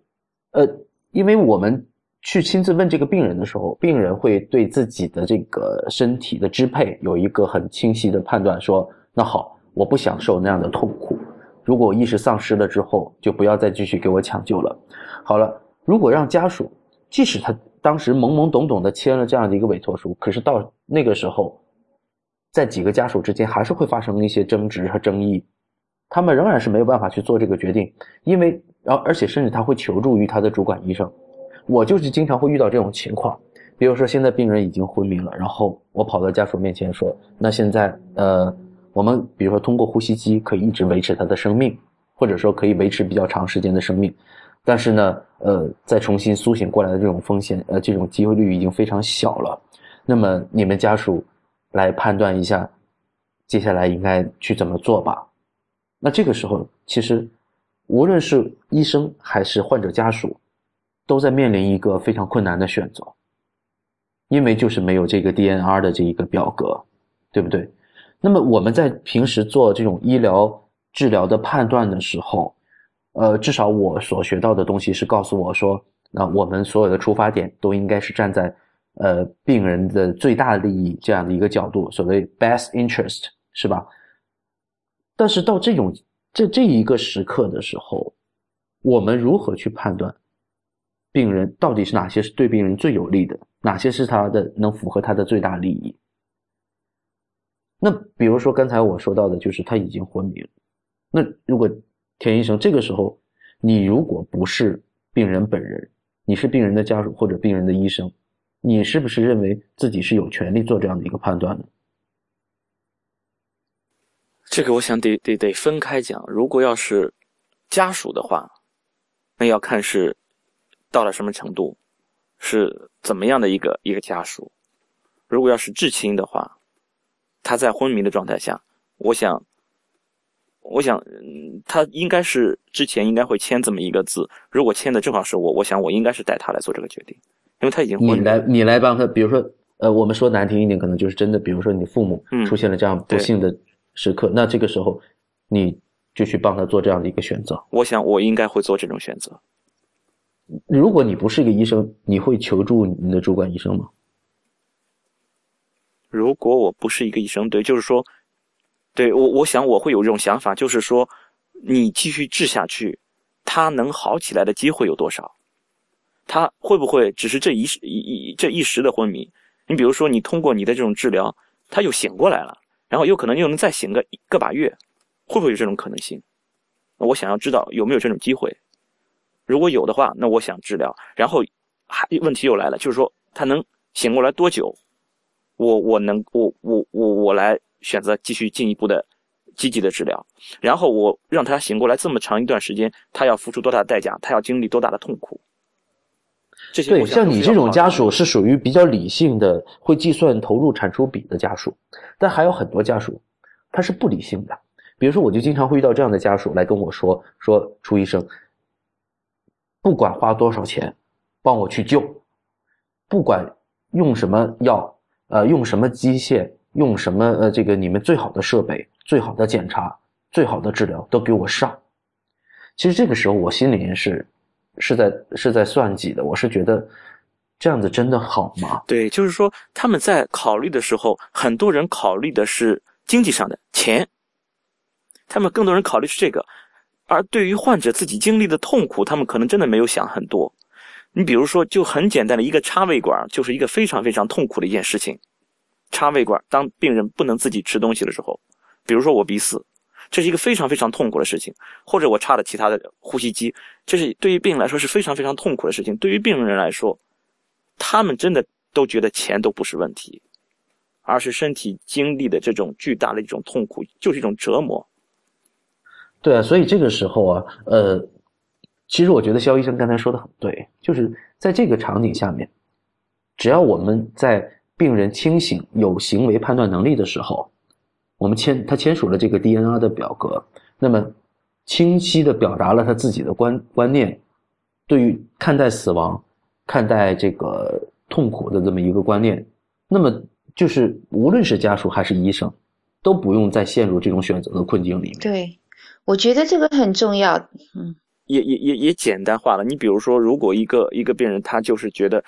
呃，因为我们去亲自问这个病人的时候，病人会对自己的这个身体的支配有一个很清晰的判断，说那好，我不享受那样的痛苦。如果我意识丧失了之后，就不要再继续给我抢救了。好了，如果让家属。即使他当时懵懵懂懂的签了这样的一个委托书，可是到那个时候，在几个家属之间还是会发生一些争执和争议，他们仍然是没有办法去做这个决定，因为然后而且甚至他会求助于他的主管医生。我就是经常会遇到这种情况，比如说现在病人已经昏迷了，然后我跑到家属面前说：“那现在呃，我们比如说通过呼吸机可以一直维持他的生命，或者说可以维持比较长时间的生命。”但是呢，呃，再重新苏醒过来的这种风险，呃，这种机会率已经非常小了。那么你们家属来判断一下，接下来应该去怎么做吧。那这个时候，其实无论是医生还是患者家属，都在面临一个非常困难的选择，因为就是没有这个 DNR 的这一个表格，对不对？那么我们在平时做这种医疗治疗的判断的时候，呃，至少我所学到的东西是告诉我说，那我们所有的出发点都应该是站在呃病人的最大利益这样的一个角度，所谓 best interest 是吧？但是到这种这这一个时刻的时候，我们如何去判断病人到底是哪些是对病人最有利的，哪些是他的能符合他的最大利益？那比如说刚才我说到的，就是他已经昏迷了。那如果田医生这个时候，你如果不是病人本人，你是病人的家属或者病人的医生，你是不是认为自己是有权利做这样的一个判断呢？
这个我想得得得分开讲。如果要是家属的话，那要看是到了什么程度，是怎么样的一个一个家属。如果要是至亲的话，他在昏迷的状态下，我想，我想，他应该是之前应该会签这么一个字。如果签的正好是我，我想我应该是带他来做这个决定，因为他已经
你来你来帮他，比如说，呃，我们说难听一点，可能就是真的，比如说你父母出现了这样不幸的时刻，那这个时候你就去帮他做这样的一个选择。
我想我应该会做这种选择。
如果你不是一个医生，你会求助你的主管医生吗？
如果我不是一个医生，对，就是说，对我，我想我会有这种想法，就是说，你继续治下去，他能好起来的机会有多少？他会不会只是这一时一一这一时的昏迷？你比如说，你通过你的这种治疗，他又醒过来了，然后有可能又能再醒个个把月，会不会有这种可能性？我想要知道有没有这种机会。如果有的话，那我想治疗。然后还问题又来了，就是说他能醒过来多久？我我能我我我我来选择继续进一步的积极的治疗，然后我让他醒过来这么长一段时间，他要付出多大的代价？他要经历多大的痛苦？这些
对，像你这种家属是属于比较理性的，会计算投入产出比的家属，但还有很多家属他是不理性的。比如说，我就经常会遇到这样的家属来跟我说：“说楚医生，不管花多少钱，帮我去救，不管用什么药。”呃，用什么机械，用什么呃，这个你们最好的设备、最好的检查、最好的治疗都给我上。其实这个时候我心里面是是在是在算计的，我是觉得这样子真的好吗？
对，就是说他们在考虑的时候，很多人考虑的是经济上的钱，他们更多人考虑是这个，而对于患者自己经历的痛苦，他们可能真的没有想很多。你比如说，就很简单的一个插胃管，就是一个非常非常痛苦的一件事情。插胃管，当病人不能自己吃东西的时候，比如说我鼻饲，这是一个非常非常痛苦的事情。或者我插了其他的呼吸机，这是对于病人来说是非常非常痛苦的事情。对于病人来说，他们真的都觉得钱都不是问题，而是身体经历的这种巨大的一种痛苦，就是一种折磨。
对啊，所以这个时候啊，呃。其实我觉得肖医生刚才说的很对，就是在这个场景下面，只要我们在病人清醒、有行为判断能力的时候，我们签他签署了这个 DNR 的表格，那么清晰的表达了他自己的观观念，对于看待死亡、看待这个痛苦的这么一个观念，那么就是无论是家属还是医生，都不用再陷入这种选择的困境里面。
对，我觉得这个很重要。嗯。
也也也也简单化了。你比如说，如果一个一个病人他就是觉得，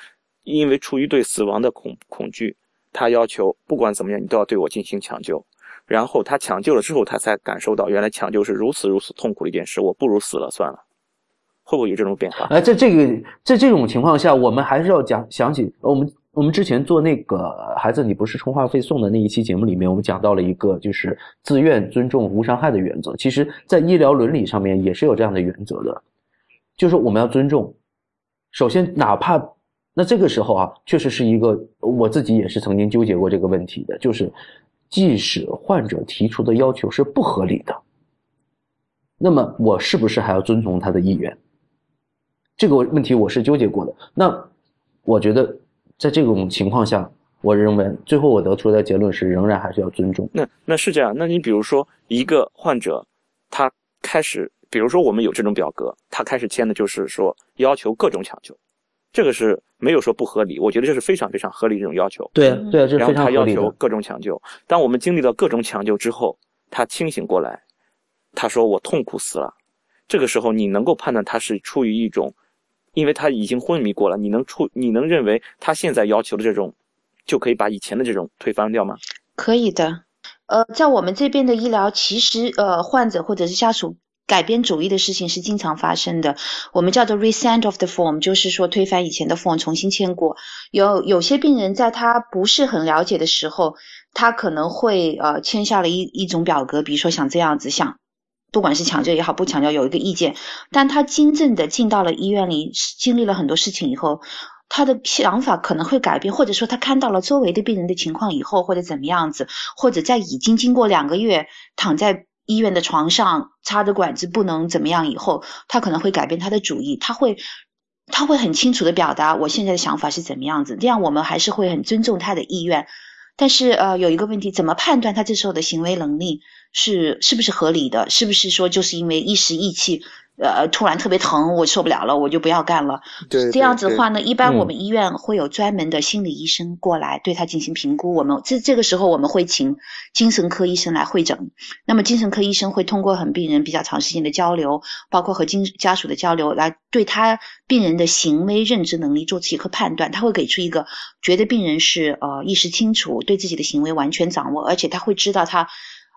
因为出于对死亡的恐恐惧，他要求不管怎么样你都要对我进行抢救，然后他抢救了之后，他才感受到原来抢救是如此如此痛苦的一件事，我不如死了算了。会不会有这种变化？
哎，在这个在这种情况下，我们还是要讲想起我们我们之前做那个孩子你不是充话费送的那一期节目里面，我们讲到了一个就是自愿尊重无伤害的原则。其实，在医疗伦理上面也是有这样的原则的，就是我们要尊重。首先，哪怕那这个时候啊，确实是一个我自己也是曾经纠结过这个问题的，就是即使患者提出的要求是不合理的，那么我是不是还要遵从他的意愿？这个问题我是纠结过的。那我觉得，在这种情况下，我认为最后我得出的结论是，仍然还是要尊重。
那那是这样。那你比如说，一个患者，他开始比如说我们有这种表格，他开始签的就是说要求各种抢救，这个是没有说不合理，我觉得这是非常非常合理这种要求。
对啊，对啊，这是
然后他要求。各种抢救，当我们经历了各种抢救之后，他清醒过来，他说我痛苦死了。这个时候你能够判断他是出于一种，因为他已经昏迷过了，你能出你能认为他现在要求的这种，就可以把以前的这种推翻掉吗？
可以的。呃，在我们这边的医疗，其实呃，患者或者是家属改变主意的事情是经常发生的。我们叫做 resend of the form，就是说推翻以前的 form，重新签过。有有些病人在他不是很了解的时候，他可能会呃签下了一一种表格，比如说想这样子想。不管是抢救也好，不抢救有一个意见，但他真正的进到了医院里，经历了很多事情以后，他的想法可能会改变，或者说他看到了周围的病人的情况以后，或者怎么样子，或者在已经经过两个月躺在医院的床上插着管子不能怎么样以后，他可能会改变他的主意，他会他会很清楚的表达我现在的想法是怎么样子，这样我们还是会很尊重他的意愿。但是呃，有一个问题，怎么判断他这时候的行为能力是是不是合理的？是不是说就是因为一时意气，呃，突然特别疼，我受不了了，我就不要干了？
对
这样子的话呢，一般
嗯
我们医院会有专门的心理医生过来对他进行评估。我们这这个时候我们会请精神科医生来会诊。那么精神科医生会通过和病人比较长时间的交流，包括和经家属的交流，来对他病人的行为认知能力做出一个判断。他会给出一个觉得病人是呃意识清楚，对自己的行为完全掌握，而且他会知道他。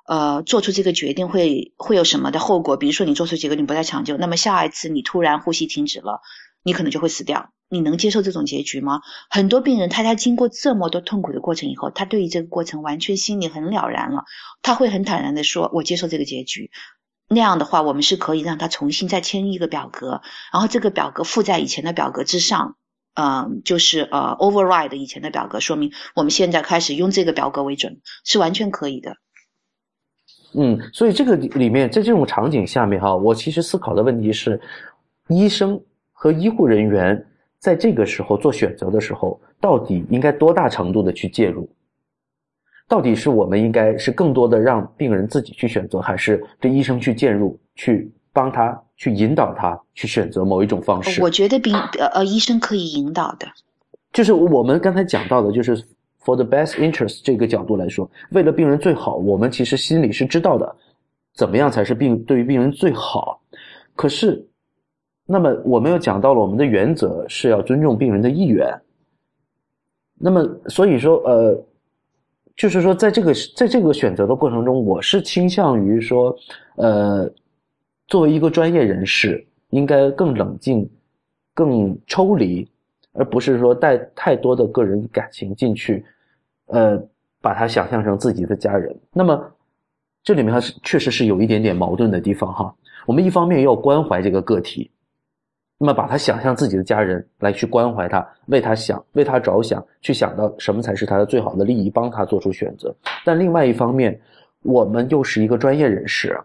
呃，做出这个决定会会有什么的后果？比如说，你做出决定不再抢救，那么下一次你突然呼吸停止了，你可能就会死掉。你能接受这种结局吗？很多病人他在经过这么多痛苦的过程以后，他对于这个过程完全心里很了然了，他会很坦然的说：“我接受这个结局。”那样的话，我们是可以让他重新再签一个表格，然后这个表格附在以前的表格之上，呃，就是呃 override 以前的表格，说明我们现在开始用这个表格为准，是完全可以的。
嗯，所以这个里里面，在这种场景下面哈，我其实思考的问题是，医生和医护人员在这个时候做选择的时候，到底应该多大程度的去介入？到底是我们应该是更多的让病人自己去选择，还是这医生去介入，去帮他去引导他去选择某一种方式？
我觉得病呃呃医生可以引导的。
就是我们刚才讲到的，就是 for the best interest 这个角度来说，为了病人最好，我们其实心里是知道的，怎么样才是病对于病人最好。可是，那么我们又讲到了我们的原则是要尊重病人的意愿。那么，所以说，呃，就是说，在这个在这个选择的过程中，我是倾向于说，呃，作为一个专业人士，应该更冷静、更抽离。而不是说带太多的个人感情进去，呃，把他想象成自己的家人。那么这里面还是确实是有一点点矛盾的地方哈。我们一方面要关怀这个个体，那么把他想象自己的家人来去关怀他，为他想，为他着想，去想到什么才是他的最好的利益，帮他做出选择。但另外一方面，我们又是一个专业人士，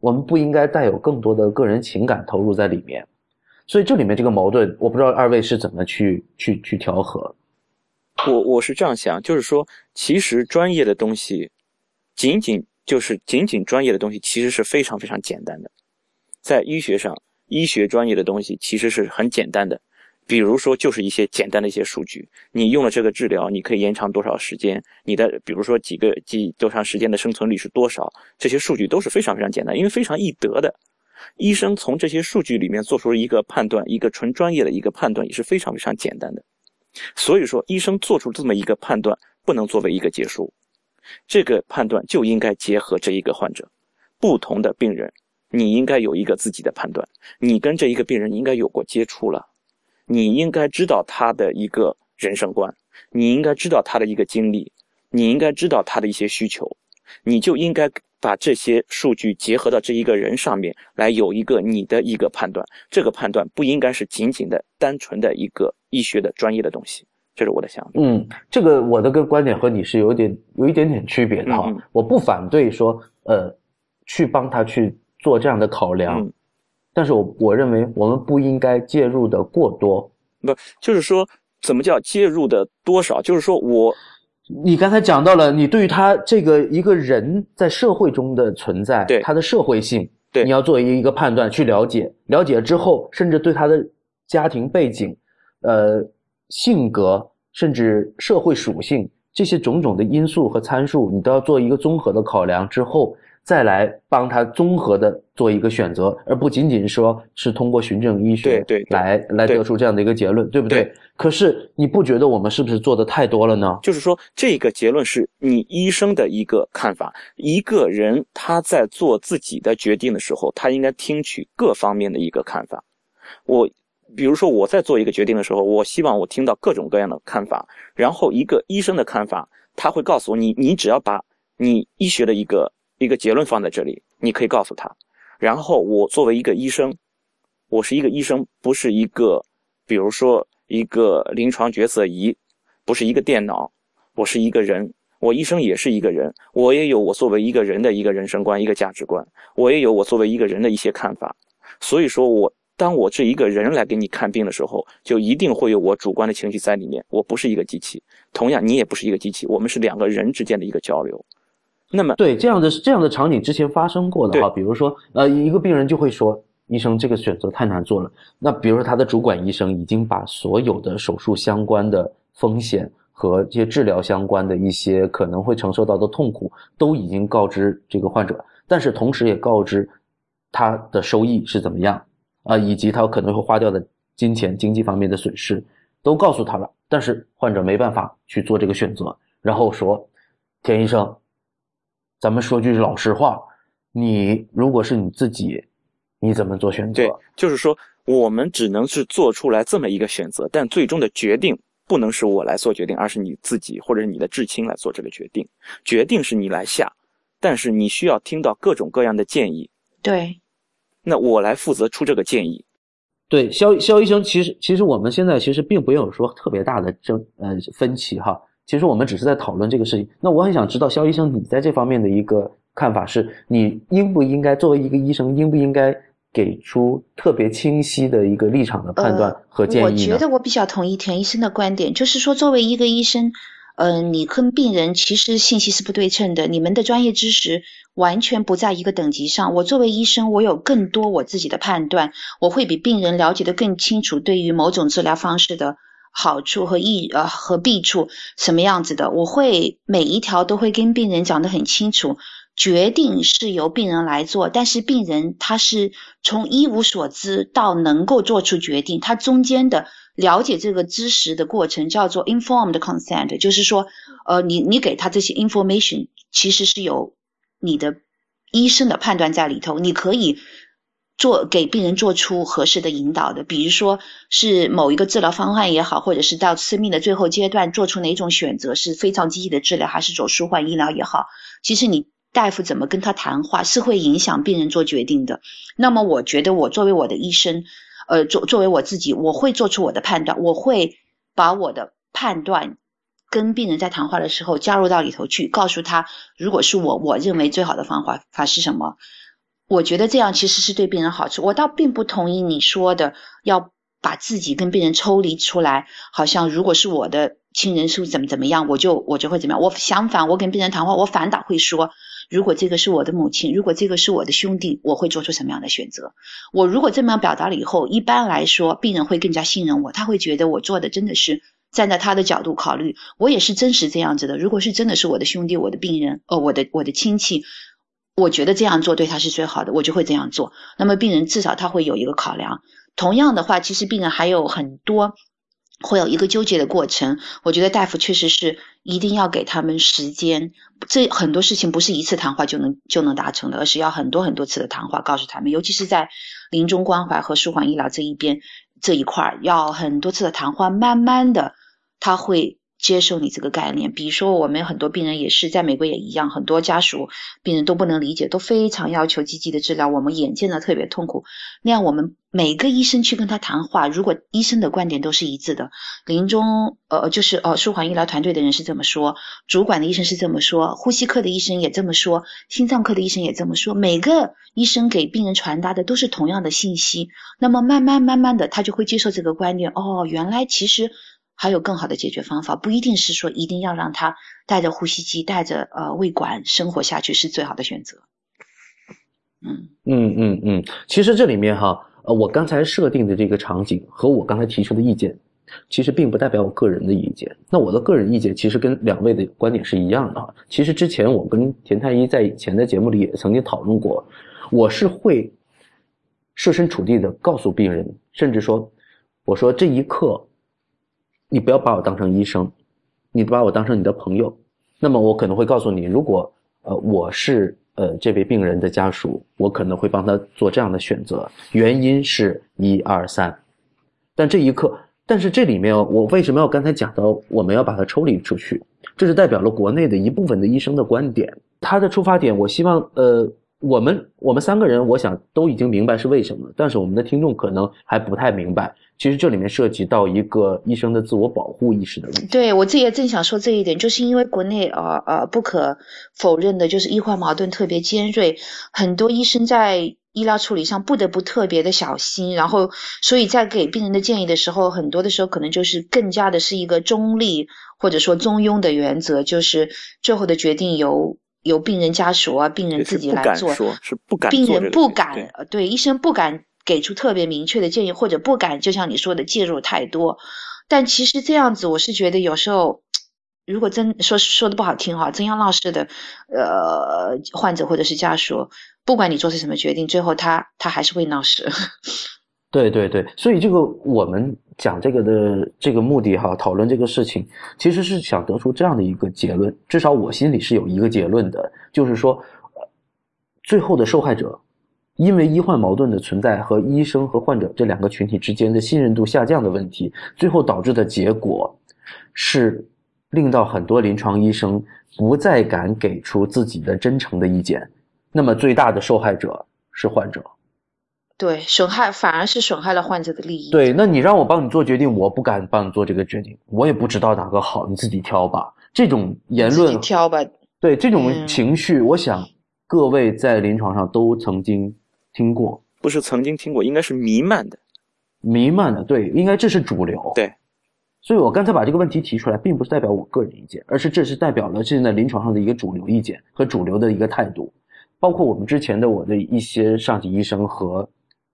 我们不应该带有更多的个人情感投入在里面。所以这里面这个矛盾，我不知道二位是怎么去去去调和。
我我是这样想，就是说，其实专业的东西，仅仅就是仅仅专业的东西，其实是非常非常简单的。在医学上，医学专业的东西其实是很简单的，比如说就是一些简单的一些数据，你用了这个治疗，你可以延长多少时间，你的比如说几个几多长时间的生存率是多少，这些数据都是非常非常简单，因为非常易得的。医生从这些数据里面做出了一个判断，一个纯专业的一个判断也是非常非常简单的。所以说，医生做出这么一个判断，不能作为一个结束，这个判断就应该结合这一个患者，不同的病人，你应该有一个自己的判断。你跟这一个病人应该有过接触了，你应该知道他的一个人生观，你应该知道他的一个经历，你应该知道他的一些需求，你就应该把这些数据结合到这一个人上面来，有一个你的一个判断。这个判断不应该是仅仅的、单纯的一个医学的专业的东西。这是我的想法。
嗯，这个我的个观点和你是有点有一点点区别的哈。我不反对说呃去帮他去做这样的考量，
嗯
但是我我认为我们不应该介入的过多。
不，就是说，怎么叫介入的多少？就是说我
你刚才讲到了，你对于他这个一个人在社会中的存在，
对
他的社会性，
对
你要做一个判断去了解，了解之后，甚至对他的家庭背景、呃性格，甚至社会属性这些种种的因素和参数，你都要做一个综合的考量之后。再来帮他综合的做一个选择，而不仅仅说是通过循证医学
对对
来来得出这样的一个结论，对不对？
对
可是你不觉得我们是不是做的太多了呢？
就是说，这个结论是你医生的一个看法。一个人他在做自己的决定的时候，他应该听取各方面的一个看法。我，比如说我在做一个决定的时候，我希望我听到各种各样的看法。然后一个医生的看法，他会告诉我，你你只要把你医学的一个一个结论放在这里，你可以告诉他。然后我作为一个医生，我是一个医生，不是一个，比如说一个临床决策仪，不是一个电脑，我是一个人。我医生也是一个人，我也有我作为一个人的一个人生观、一个价值观，我也有我作为一个人的一些看法。所以说我当我这一个人来给你看病的时候，就一定会有我主观的情绪在里面。我不是一个机器，同样你也不是一个机器，我们是两个人之间的一个交流。那么，
对这样的这样的场景之前发生过的哈，比如说呃，一个病人就会说，医生这个选择太难做了。那比如说他的主管医生已经把所有的手术相关的风险。和这些治疗相关的一些可能会承受到的痛苦，都已经告知这个患者，但是同时也告知他的收益是怎么样啊，以及他可能会花掉的金钱、经济方面的损失，都告诉他了。但是患者没办法去做这个选择，然后说：“田医生，咱们说句老实话，你如果是你自己，你怎么做选择？”
对，就是说我们只能是做出来这么一个选择，但最终的决定。不能是我来做决定，而是你自己或者是你的至亲来做这个决定。决定是你来下，但是你需要听到各种各样的建议。
对，
那我来负责出这个建议。
对，肖肖医生，其实其实我们现在其实并没有说特别大的争呃分歧哈。其实我们只是在讨论这个事情。那我很想知道，肖医生，你在这方面的一个看法是，你应不应该作为一个医生，应不应该？给出特别清晰的一个立场的判断和建议
呢？我觉得我比较同意田医生的观点，就是说，作为一个医生，嗯，你跟病人其实信息是不对称的，你们的专业知识完全不在一个等级上。我作为医生，我有更多我自己的判断，我会比病人了解的更清楚，对于某种治疗方式的好处和益呃和弊处什么样子的，我会每一条都会跟病人讲得很清楚。决定是由病人来做，但是病人他是从一无所知到能够做出决定，他中间的了解这个知识的过程叫做 informed consent，就是说，呃，你你给他这些 information，其实是有你的医生的判断在里头，你可以做给病人做出合适的引导的，比如说是某一个治疗方案也好，或者是到生命的最后阶段做出哪种选择是非常积极的治疗，还是走舒缓医疗也好，其实你。大夫怎么跟他谈话是会影响病人做决定的。那么，我觉得我作为我的医生，呃，作作为我自己，我会做出我的判断，我会把我的判断跟病人在谈话的时候加入到里头去，告诉他，如果是我，我认为最好的方法法是什么？我觉得这样其实是对病人好处。我倒并不同意你说的要把自己跟病人抽离出来，好像如果是我的亲人是怎么怎么样，我就我就会怎么样。我相反，我跟病人谈话，我反倒会说。如果这个是我的母亲，如果这个是我的兄弟，我会做出什么样的选择？我如果这么样表达了以后，一般来说，病人会更加信任我，他会觉得我做的真的是站在他的角度考虑，我也是真实这样子的。如果是真的是我的兄弟、我的病人、呃，我的我的亲戚，我觉得这样做对他是最好的，我就会这样做。那么病人至少他会有一个考量。同样的话，其实病人还有很多。会有一个纠结的过程，我觉得大夫确实是一定要给他们时间。这很多事情不是一次谈话就能就能达成的，而是要很多很多次的谈话，告诉他们，尤其是在临终关怀和舒缓医疗这一边这一块儿，要很多次的谈话，慢慢的他会。接受你这个概念，比如说我们很多病人也是在美国也一样，很多家属病人都不能理解，都非常要求积极的治疗。我们眼见的特别痛苦，那样我们每个医生去跟他谈话，如果医生的观点都是一致的，临终呃就是呃舒缓医疗团队的人是这么说，主管的医生是这么说，呼吸科的医生也这么说，心脏科的医生也这么说，每个医生给病人传达的都是同样的信息，那么慢慢慢慢的他就会接受这个观念，哦，原来其实。还有更好的解决方法，不一定是说一定要让他带着呼吸机、带着呃胃管生活下去是最好的选择。嗯
嗯嗯嗯，其实这里面哈，呃，我刚才设定的这个场景和我刚才提出的意见，其实并不代表我个人的意见。那我的个人意见其实跟两位的观点是一样的哈。其实之前我跟田太医在以前的节目里也曾经讨论过，我是会设身处地的告诉病人，甚至说，我说这一刻，你不要把我当成医生，你把我当成你的朋友。那么我可能会告诉你，如果呃我是呃这位病人的家属，我可能会帮他做这样的选择，原因是一二三。但这一刻，但是这里面我为什么要刚才讲到我们要把它抽离出去？这是代表了国内的一部分的医生的观点，他的出发点，我希望呃我们我们三个人，我想都已经明白是为什么，但是我们的听众可能还不太明白。其实这里面涉及到一个医生的自我保护意识的问题。
对我自己也正想说这一点，就是因为国内呃呃不可否认的，就是医患矛盾特别尖锐，很多医生在医疗处理上不得不特别的小心，然后所以在给病人的建议的时候，很多的时候可能就是更加的是一个中立或者说中庸的原则，就是最后的决定由由病人家属啊病人自己来做，
是不敢，
病人不敢，对医生不敢。给出特别明确的建议，或者不敢，就像你说的介入太多。但其实这样子，我是觉得有时候，如果真说说的不好听哈，真要闹事的，呃，患者或者是家属，不管你做出什么决定，最后他他还是会闹事。
对对对，所以这个我们讲这个的这个目的哈，讨论这个事情，其实是想得出这样的一个结论，至少我心里是有一个结论的，就是说，最后的受害者。因为医患矛盾的存在和医生和患者这两个群体之间的信任度下降的问题，最后导致的结果是令到很多临床医生不再敢给出自己的真诚的意见。那么最大的受害者是患者，
对，损害反而是损害了患者的利益。
对，那你让我帮你做决定，我不敢帮你做这个决定，我也不知道哪个好，你自己挑吧。这种言论，
自己挑吧。
对这种情绪，我想各位在临床上都曾经。听过
不是曾经听过，应该是弥漫的，
弥漫的对，应该这是主流。
对，
所以我刚才把这个问题提出来，并不是代表我个人意见，而是这是代表了现在临床上的一个主流意见和主流的一个态度。包括我们之前的我的一些上级医生和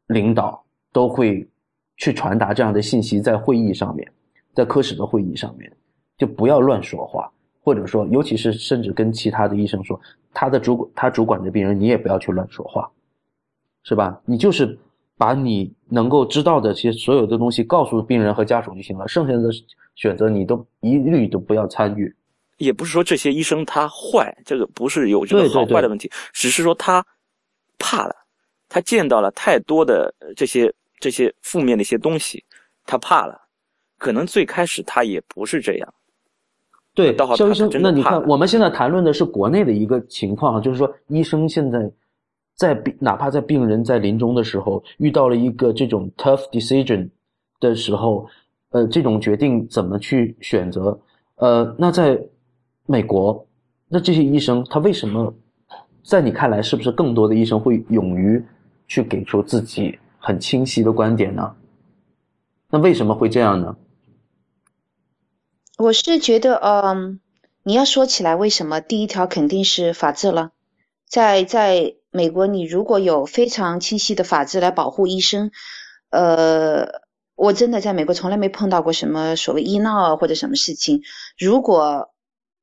领导都会去传达这样的信息，在会议上面，在科室的会议上面，就不要乱说话，或者说，尤其是甚至跟其他的医生说，他的主管他主管的病人，你也不要去乱说话。是吧？你就是把你能够知道的这些所有的东西告诉病人和家属就行了，剩下的选择你都一律都不要参与。
也不是说这些医生他坏，这个不是有这个好坏的问题，只是说他怕了，他见到了太多的这些这些负面的一些东西，他怕了。可能最开始他也不是这样。
对，肖医生，那你
看，
我们现在谈论的是国内的一个情况，就是说医生现在。在病，哪怕在病人在临终的时候遇到了一个这种 tough decision 的时候，呃，这种决定怎么去选择？呃，那在美国，那这些医生他为什么，在你看来是不是更多的医生会勇于去给出自己很清晰的观点呢？那为什么会这样呢？
我是觉得，嗯，你要说起来，为什么第一条肯定是法治了，在在。美国，你如果有非常清晰的法治来保护医生，呃，我真的在美国从来没碰到过什么所谓医闹啊或者什么事情。如果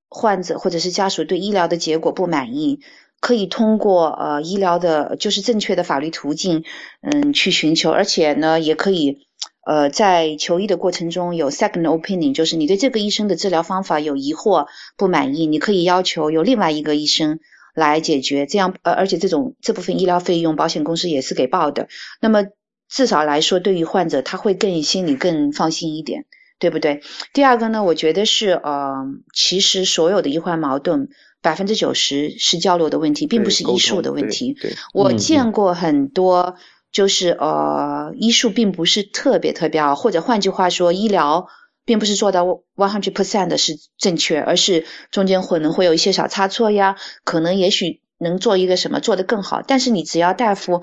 患者或者是家属对医疗的结果不满意，可以通过呃医疗的，就是正确的法律途径，嗯，去寻求，而且呢，也可以呃在求医的过程中有 second opinion，就是你对这个医生的治疗方法有疑惑不满意，你可以要求有另外一个医生。来解决这样，呃，而且这种这部分医疗费用，保险公司也是给报的。那么至少来说，对于患者他会更心里更放心一点，对不对？第二个呢，我觉得是，呃，其实所有的医患矛盾，百分之九十是交流的问题，并不是医术的问题。我见过很多，就是呃，医术并不是特别特别好，或者换句话说，医疗。并不是做到 one hundred percent 的是正确，而是中间可能会有一些小差错呀，可能也许能做一个什么做得更好。但是你只要大夫，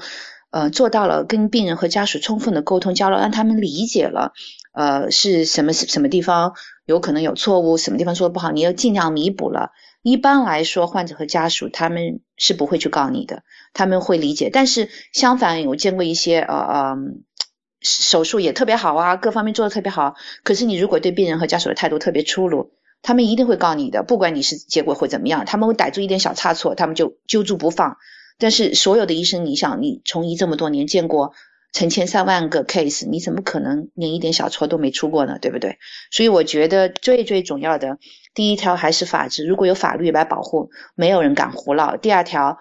呃，做到了跟病人和家属充分的沟通交流，让他们理解了，呃，是什么什么地方有可能有错误，什么地方做的不好，你要尽量弥补了。一般来说，患者和家属他们是不会去告你的，他们会理解。但是相反，我见过一些呃呃手术也特别好啊，各方面做的特别好。可是你如果对病人和家属的态度特别粗鲁，他们一定会告你的，不管你是结果会怎么样，他们会逮住一点小差错，他们就揪住不放。但是所有的医生，你想，你从医这么多年，见过成千上万个 case，你怎么可能连一点小错都没出过呢？对不对？所以我觉得最最重要的第一条还是法治，如果有法律来保护，没有人敢胡闹。第二条，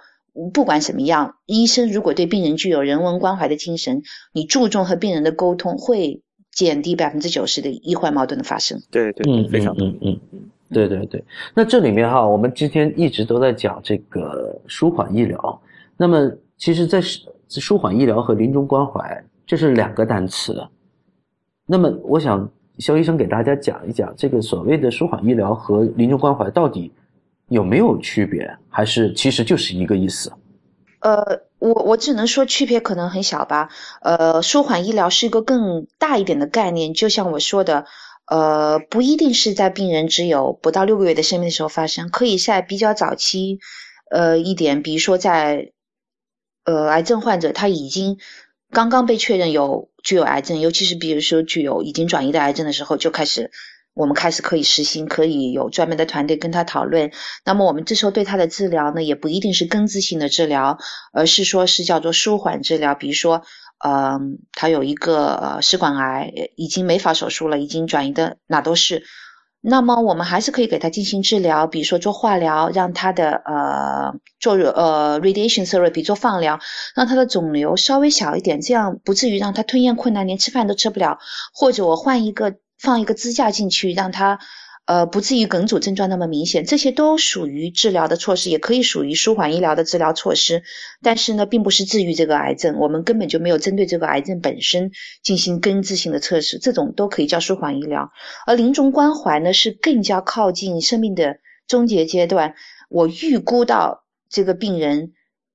不管怎么样，医生如果对病人具有人文关怀的精神，你注重和病人的沟通，会。减低百分之九十的医患矛盾的发生。
对对，嗯，非常
嗯嗯嗯，对对对。那这里面哈，我们今天一直都在讲这个舒缓医疗。那么，其实，在舒缓医疗和临终关怀，这是两个单词。那么，我想肖医生给大家讲一讲，这个所谓的舒缓医疗和临终关怀到底有没有区别，还是其实就是一个意思？
呃，我我只能说区别可能很小吧。呃，舒缓医疗是一个更大一点的概念，就像我说的，呃，不一定是在病人只有不到六个月的生命的时候发生，可以在比较早期，呃，一点，比如说在，呃，癌症患者他已经刚刚被确认有具有癌症，尤其是比如说具有已经转移的癌症的时候，就开始。我们开始可以实行，可以有专门的团队跟他讨论。那么我们这时候对他的治疗呢，也不一定是根治性的治疗，而是说是叫做舒缓治疗。比如说，嗯，他有一个试管癌，已经没法手术了，已经转移的哪都是。那么我们还是可以给他进行治疗，比如说做化疗，让他的呃做呃 radiation therapy 做放疗，让他的肿瘤稍微小一点，这样不至于让他吞咽困难，连吃饭都吃不了。或者我换一个。放一个支架进去，让他呃不至于梗阻症状那么明显，这些都属于治疗的措施，也可以属于舒缓医疗的治疗措施。但是呢，并不是治愈这个癌症，我们根本就没有针对这个癌症本身进行根治性的测试，这种都可以叫舒缓医疗。而临终关怀呢，是更加靠近生命的终结阶段，我预估到这个病人。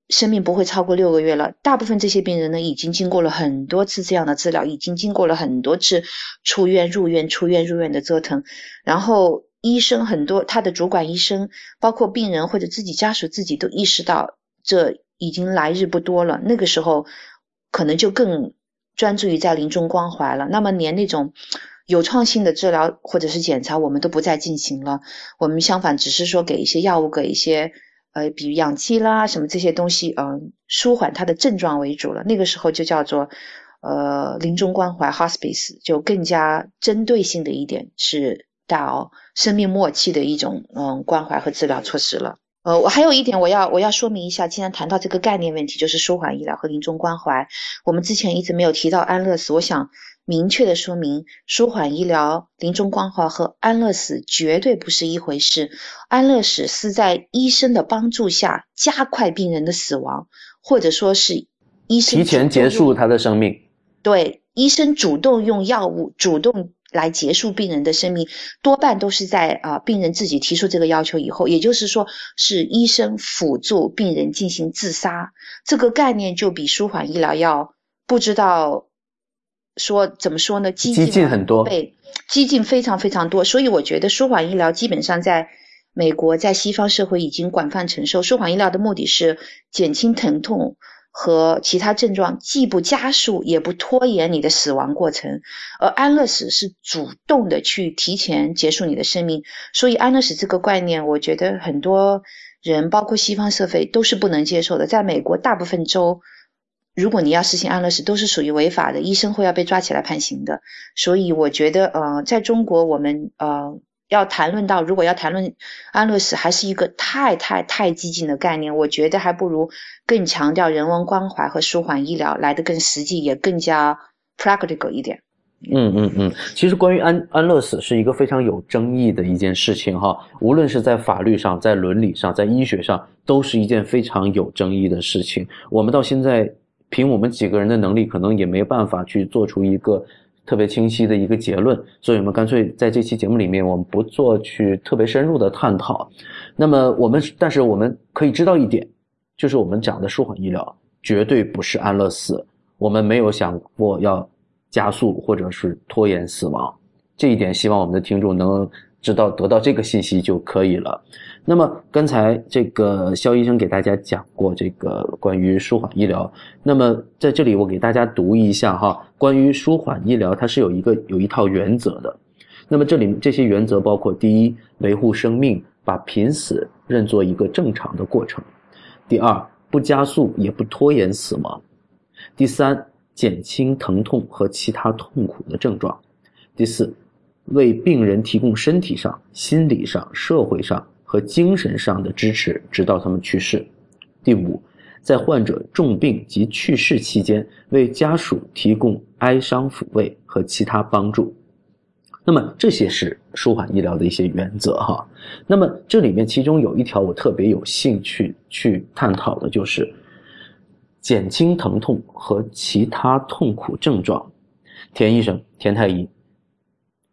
生命不会超过六个月了。大部分这些病人呢，已经经过了很多次这样的治疗，已经经过了很多次出院、入院、出院、入院的折腾。然后医生很多，他的主管医生，包括病人或者自己家属自己都意识到，这已经来日不多了。那个时候，可能就更专注于在临终关怀了。那么，连那种有创性的治疗或者是检查，我们都不再进行了。我们相反，只是说给一些药物，给一些。呃，比如氧气啦，什么这些东西，嗯，舒缓他的症状为主了。那个时候就叫做呃临终关怀 （hospice），就更加针对性的一点是到生命末期的一种嗯关怀和治疗措施了。呃，我还有一点我要我要说明一下，既然谈到这个概念问题，就是舒缓医疗和临终关怀，我们之前一直没有提到安乐死，我想。明确的说明，舒缓医疗、临终关怀和安乐死绝对不是一回事。安乐死是在医生的帮助下加快病人的死亡，或者说是医生
提前结束他的生命。
对，医生主动用药物主动来结束病人的生命，多半都是在啊病人自己提出这个要求以后，也就是说是医生辅助病人进行自杀。这个概念就比舒缓医疗要不知道。说怎么说呢？激
进很多，
对，激进非常非常多。所以我觉得舒缓医疗基本上在美国，在西方社会已经广泛承受。舒缓医疗的目的是减轻疼痛和其他症状，既不加速也不拖延你的死亡过程。而安乐死是主动的去提前结束你的生命。所以安乐死这个概念，我觉得很多人，包括西方社会都是不能接受的。在美国，大部分州。如果你要实行安乐死，都是属于违法的，医生会要被抓起来判刑的。所以我觉得，呃，在中国，我们呃要谈论到，如果要谈论安乐死，还是一个太太太激进的概念。我觉得还不如更强调人文关怀和舒缓医疗来的更实际，也更加 practical 一点。
嗯嗯嗯，其实关于安安乐死是一个非常有争议的一件事情哈，无论是在法律上、在伦理上、在医学上，都是一件非常有争议的事情。我们到现在。凭我们几个人的能力，可能也没办法去做出一个特别清晰的一个结论，所以我们干脆在这期节目里面，我们不做去特别深入的探讨。那么我们，但是我们可以知道一点，就是我们讲的舒缓医疗绝对不是安乐死，我们没有想过要加速或者是拖延死亡。这一点，希望我们的听众能知道得到这个信息就可以了。那么刚才这个肖医生给大家讲过这个关于舒缓医疗，那么在这里我给大家读一下哈，关于舒缓医疗它是有一个有一套原则的。那么这里这些原则包括：第一，维护生命，把濒死认作一个正常的过程；第二，不加速也不拖延死亡；第三，减轻疼痛和其他痛苦的症状；第四，为病人提供身体上、心理上、社会上。和精神上的支持，直到他们去世。第五，在患者重病及去世期间，为家属提供哀伤抚慰和其他帮助。那么这些是舒缓医疗的一些原则哈。那么这里面其中有一条我特别有兴趣去探讨的，就是减轻疼痛和其他痛苦症状。田医生，田太医，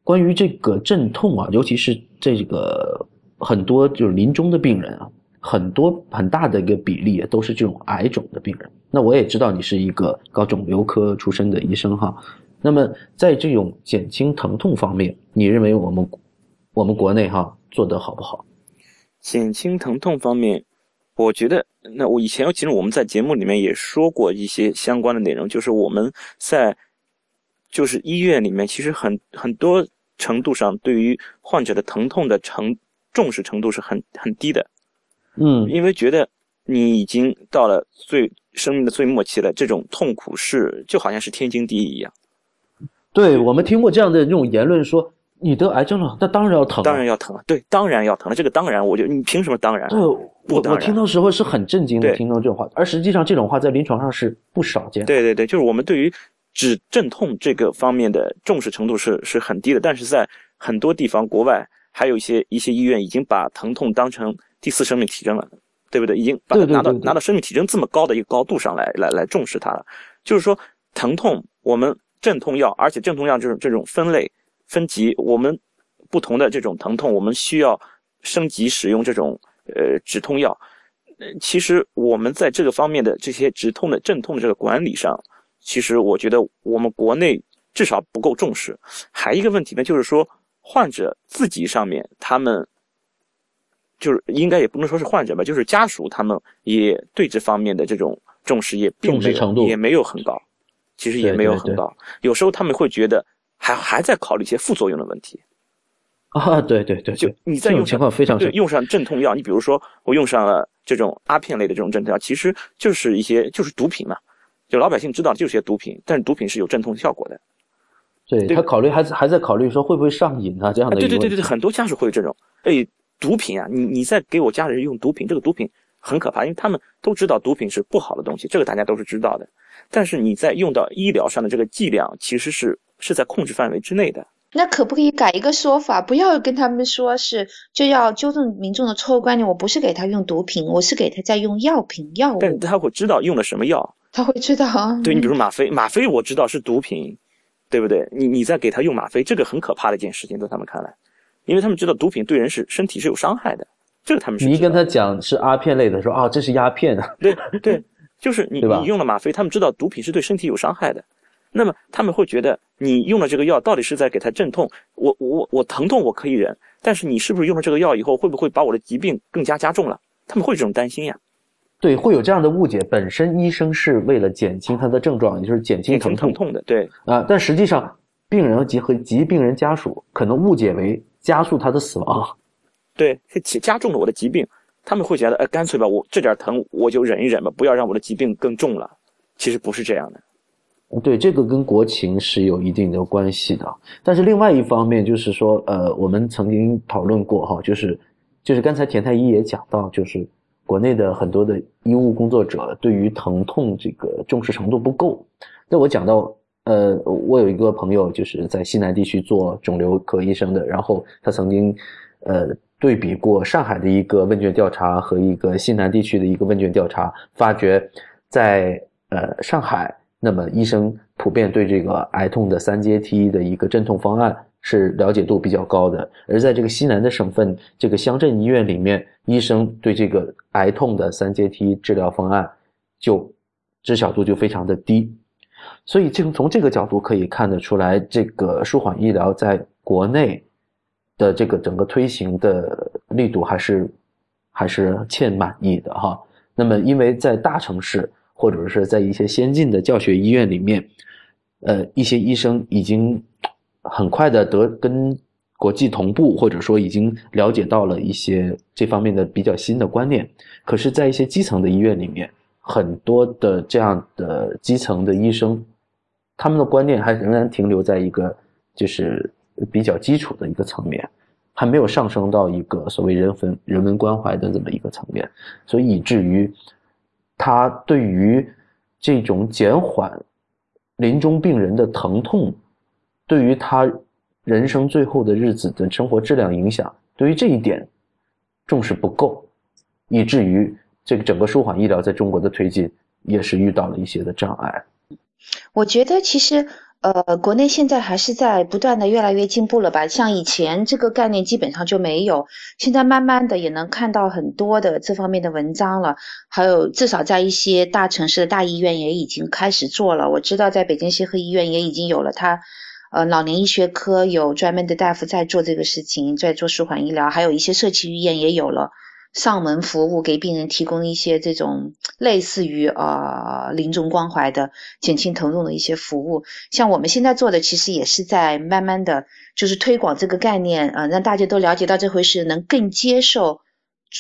关于这个镇痛啊，尤其是这个。很多就是临终的病人啊，很多很大的一个比例都是这种癌肿的病人。那我也知道你是一个搞肿瘤科出身的医生哈。那么在这种减轻疼痛方面，你认为我们我们国内哈做得好不好？
减轻疼痛方面，我觉得那我以前其实我们在节目里面也说过一些相关的内容，就是我们在就是医院里面其实很很多程度上对于患者的疼痛的程。重视程度是很很低的，
嗯，
因为觉得你已经到了最生命的最末期了，这种痛苦是就好像是天经地义一样。
对我们听过这样的这种言论，说你得癌症了，那当然要疼，
当然要疼啊，对，当然要疼了。这个当然，我就你凭什么当然？
对，我我听到时候是很震惊的，听到这种话，而实际上这种话在临床上是不少见。
对对对，就是我们对于止镇痛这个方面的重视程度是是很低的，但是在很多地方国外。还有一些一些医院已经把疼痛当成第四生命体征了，对不对？已经把它拿到拿到生命体征这么高的一个高度上来来来重视它了。就是说，疼痛我们镇痛药，而且镇痛药这种这种分类分级，我们不同的这种疼痛，我们需要升级使用这种呃止痛药。其实我们在这个方面的这些止痛的镇痛的这个管理上，其实我觉得我们国内至少不够重视。还一个问题呢，就是说。患者自己上面，他们就是应该也不能说是患者吧，就是家属，他们也对这方面的这种重视也
重视程度
也没有很高，其实也没有很高。有时候他们会觉得还还在考虑一些副作用的问题
啊，对对对，
就你在用
情况非常
对用上镇痛药，你比如说我用上了这种阿片类的这种镇痛药，其实就是一些就是毒品嘛，就老百姓知道就是些毒品，但是毒品是有镇痛效果的。
对他考虑还还在考虑说会不会上瘾啊这样的
对对对对对，很多家属会有这种哎毒品啊，你你在给我家人用毒品，这个毒品很可怕，因为他们都知道毒品是不好的东西，这个大家都是知道的。但是你在用到医疗上的这个剂量，其实是是在控制范围之内的。
那可不可以改一个说法，不要跟他们说是就要纠正民众的错误观念？我不是给他用毒品，我是给他在用药品药物。
但他会知道用了什么药，
他会知道。
对你比如吗啡，吗啡我知道是毒品。对不对？你你在给他用吗啡，这个很可怕的一件事情，在他们看来，因为他们知道毒品对人是身体是有伤害的，这个他们是。
你一跟他讲是阿片类的，说啊这是鸦片啊。
对对，就是你你用了吗啡，他们知道毒品是对身体有伤害的，那么他们会觉得你用了这个药到底是在给他镇痛，我我我疼痛我可以忍，但是你是不是用了这个药以后会不会把我的疾病更加加重了？他们会这种担心呀。
对，会有这样的误解。本身医生是为了减轻他的症状，也就是减轻疼
痛的。对
啊，但实际上，病人及和及病人家属可能误解为加速他的死亡。
对，加加重了我的疾病，他们会觉得，哎，干脆吧，我这点疼我就忍一忍吧，不要让我的疾病更重了。其实不是这样的。
对，这个跟国情是有一定的关系的。但是另外一方面就是说，呃，我们曾经讨论过哈，就是就是刚才田太医也讲到，就是。国内的很多的医务工作者对于疼痛这个重视程度不够。那我讲到，呃，我有一个朋友就是在西南地区做肿瘤科医生的，然后他曾经，呃，对比过上海的一个问卷调查和一个西南地区的一个问卷调查，发觉，在呃上海，那么医生普遍对这个癌痛的三阶梯的一个镇痛方案。是了解度比较高的，而在这个西南的省份，这个乡镇医院里面，医生对这个癌痛的三阶梯治疗方案就知晓度就非常的低，所以这从这个角度可以看得出来，这个舒缓医疗在国内的这个整个推行的力度还是还是欠满意的哈。那么，因为在大城市或者是在一些先进的教学医院里面，呃，一些医生已经很快的得跟国际同步，或者说已经了解到了一些这方面的比较新的观念。可是，在一些基层的医院里面，很多的这样的基层的医生，他们的观念还仍然停留在一个就是比较基础的一个层面。还没有上升到一个所谓人文人文关怀的这么一个层面，所以以至于他对于这种减缓临终病人的疼痛，对于他人生最后的日子的生活质量影响，对于这一点重视不够，以至于这个整个舒缓医疗在中国的推进也是遇到了一些的障碍。
我觉得其实。呃，国内现在还是在不断的越来越进步了吧？像以前这个概念基本上就没有，现在慢慢的也能看到很多的这方面的文章了。还有至少在一些大城市的大医院也已经开始做了。我知道在北京协和医院也已经有了，他呃老年医学科有专门的大夫在做这个事情，在做舒缓医疗，还有一些社区医院也有了。上门服务给病人提供一些这种类似于呃临终关怀的减轻疼痛的一些服务，像我们现在做的其实也是在慢慢的就是推广这个概念，呃让大家都了解到这回事，能更接受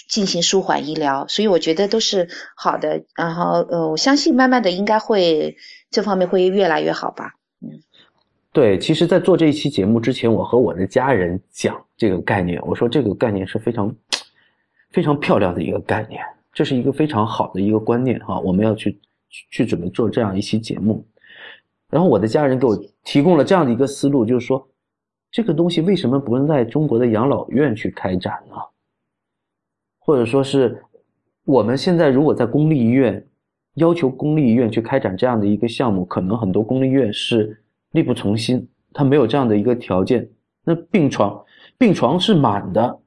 进行舒缓医疗，所以我觉得都是好的。然后呃我相信慢慢的应该会这方面会越来越好吧。
对，其实，在做这一期节目之前，我和我的家人讲这个概念，我说这个概念是非常。非常漂亮的一个概念，这是一个非常好的一个观念哈，我们要去去准备做这样一期节目。然后我的家人给我提供了这样的一个思路，就是说，这个东西为什么不能在中国的养老院去开展呢？或者说是我们现在如果在公立医院要求公立医院去开展这样的一个项目，可能很多公立医院是力不从心，他没有这样的一个条件。那病床病床是满的。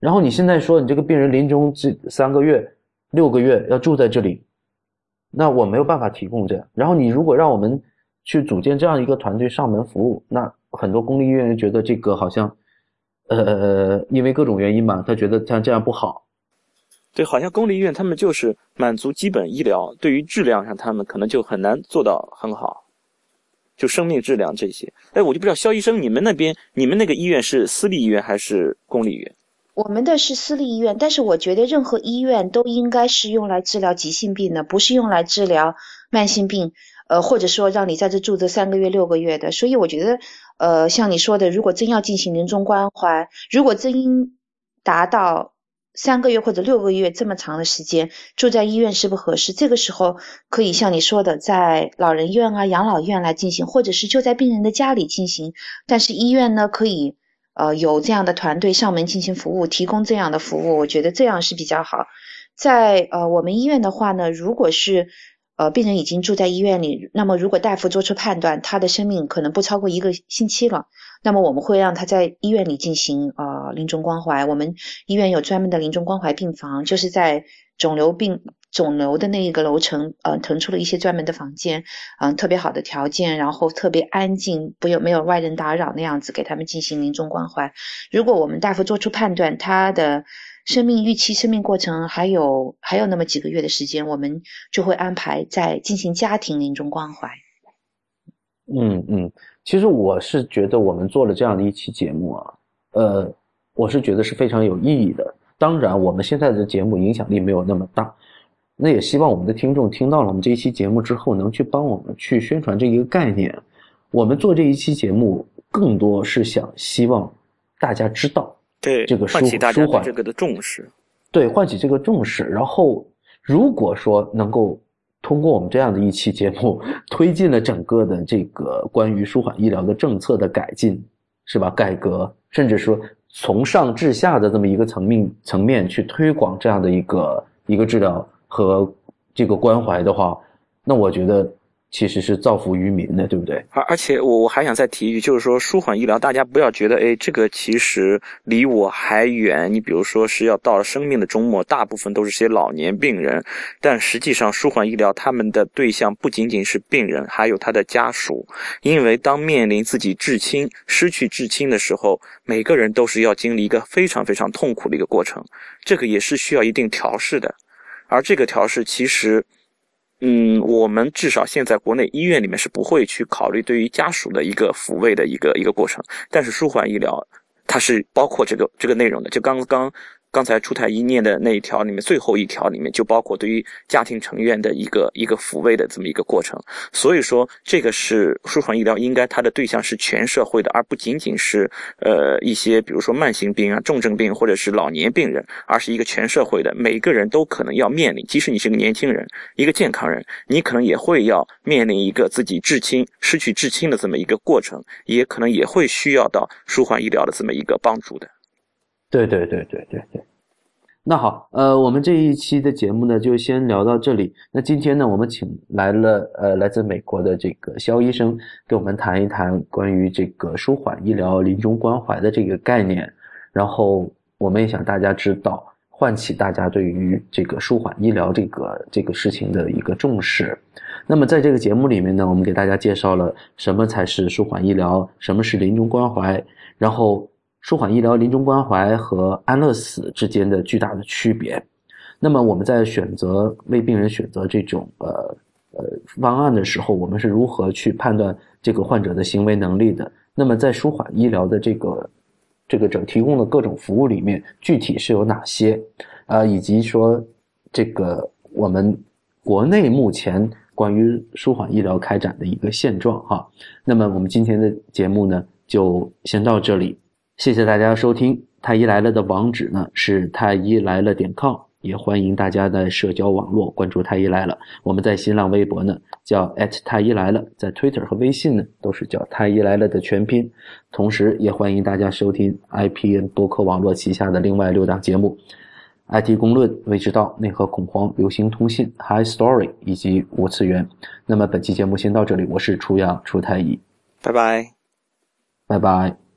然后你现在说你这个病人临终这三个月、六个月要住在这里，那我没有办法提供这样。然后你如果让我们去组建这样一个团队上门服务，那很多公立医院觉得这个好像，呃，因为各种原因嘛，他觉得像这样不好。
对，好像公立医院他们就是满足基本医疗，对于质量上他们可能就很难做到很好，就生命质量这些。哎，我就不知道肖医生，你们那边你们那个医院是私立医院还是公立医院？
我们的是私立医院，但是我觉得任何医院都应该是用来治疗急性病的，不是用来治疗慢性病，呃，或者说让你在这住这三个月、六个月的。所以我觉得，呃，像你说的，如果真要进行临终关怀，如果真达到三个月或者六个月这么长的时间，住在医院是不合适。这个时候可以像你说的，在老人院啊、养老院来进行，或者是就在病人的家里进行。但是医院呢，可以。呃，有这样的团队上门进行服务，提供这样的服务，我觉得这样是比较好。在呃我们医院的话呢，如果是呃病人已经住在医院里，那么如果大夫做出判断，他的生命可能不超过一个星期了，那么我们会让他在医院里进行呃临终关怀。我们医院有专门的临终关怀病房，就是在肿瘤病。肿瘤的那一个楼层，呃，腾出了一些专门的房间，嗯，特别好的条件，然后特别安静，不有没有外人打扰那样子，给他们进行临终关怀。如果我们大夫做出判断，他的生命预期、生命过程还有还有那么几个月的时间，我们就会安排在进行家庭临终关怀。
嗯嗯，其实我是觉得我们做了这样的一期节目啊，呃，我是觉得是非常有意义的。当然，我们现在的节目影响力没有那么大。那也希望我们的听众听到了我们这一期节目之后，能去帮我们去宣传这一个概念。我们做这一期节目，更多是想希望大家知道，
对
这个舒
舒缓这个的重视，
对唤起这个重视。然后，如果说能够通过我们这样的一期节目，推进了整个的这个关于舒缓医疗的政策的改进，是吧？改革，甚至说从上至下的这么一个层面层面去推广这样的一个一个治疗。和这个关怀的话，那我觉得其实是造福于民的，对不对？
而而且我我还想再提一句，就是说舒缓医疗，大家不要觉得，哎，这个其实离我还远。你比如说是要到了生命的终末，大部分都是些老年病人，但实际上舒缓医疗他们的对象不仅仅是病人，还有他的家属。因为当面临自己至亲失去至亲的时候，每个人都是要经历一个非常非常痛苦的一个过程，这个也是需要一定调试的。而这个调试其实。嗯，我们至少现在国内医院里面是不会去考虑对于家属的一个抚慰的一个一个过程，但是舒缓医疗它是包括这个这个内容的，就刚刚。刚才出台医念的那一条里面，最后一条里面就包括对于家庭成员的一个一个抚慰的这么一个过程。所以说，这个是舒缓医疗应该它的对象是全社会的，而不仅仅是呃一些比如说慢性病啊、重症病或者是老年病人，而是一个全社会的，每个人都可能要面临。即使你是个年轻人、一个健康人，你可能也会要面临一个自己至亲失去至亲的这么一个过程，也可能也会需要到舒缓医疗的这么一个帮助的。
对对对对对对，那好，呃，我们这一期的节目呢，就先聊到这里。那今天呢，我们请来了呃来自美国的这个肖医生，给我们谈一谈关于这个舒缓医疗、临终关怀的这个概念。然后，我们也想大家知道，唤起大家对于这个舒缓医疗这个这个事情的一个重视。那么，在这个节目里面呢，我们给大家介绍了什么才是舒缓医疗，什么是临终关怀，然后。舒缓医疗、临终关怀和安乐死之间的巨大的区别。那么我们在选择为病人选择这种呃呃方案的时候，我们是如何去判断这个患者的行为能力的？那么在舒缓医疗的这个这个整提供的各种服务里面，具体是有哪些？呃，以及说这个我们国内目前关于舒缓医疗开展的一个现状哈。那么我们今天的节目呢，就先到这里。谢谢大家收听太医来了的网址呢是太医来了点 com，也欢迎大家在社交网络关注太医来了。我们在新浪微博呢叫太医来了，在 Twitter 和微信呢都是叫太医来了的全拼。同时也欢迎大家收听 IPN 博客网络旗下的另外六档节目：IT 公论、未知道、内核恐慌、流行通信、High Story 以及无次元。那么本期节目先到这里，我是初阳初太医，
拜拜，
拜拜。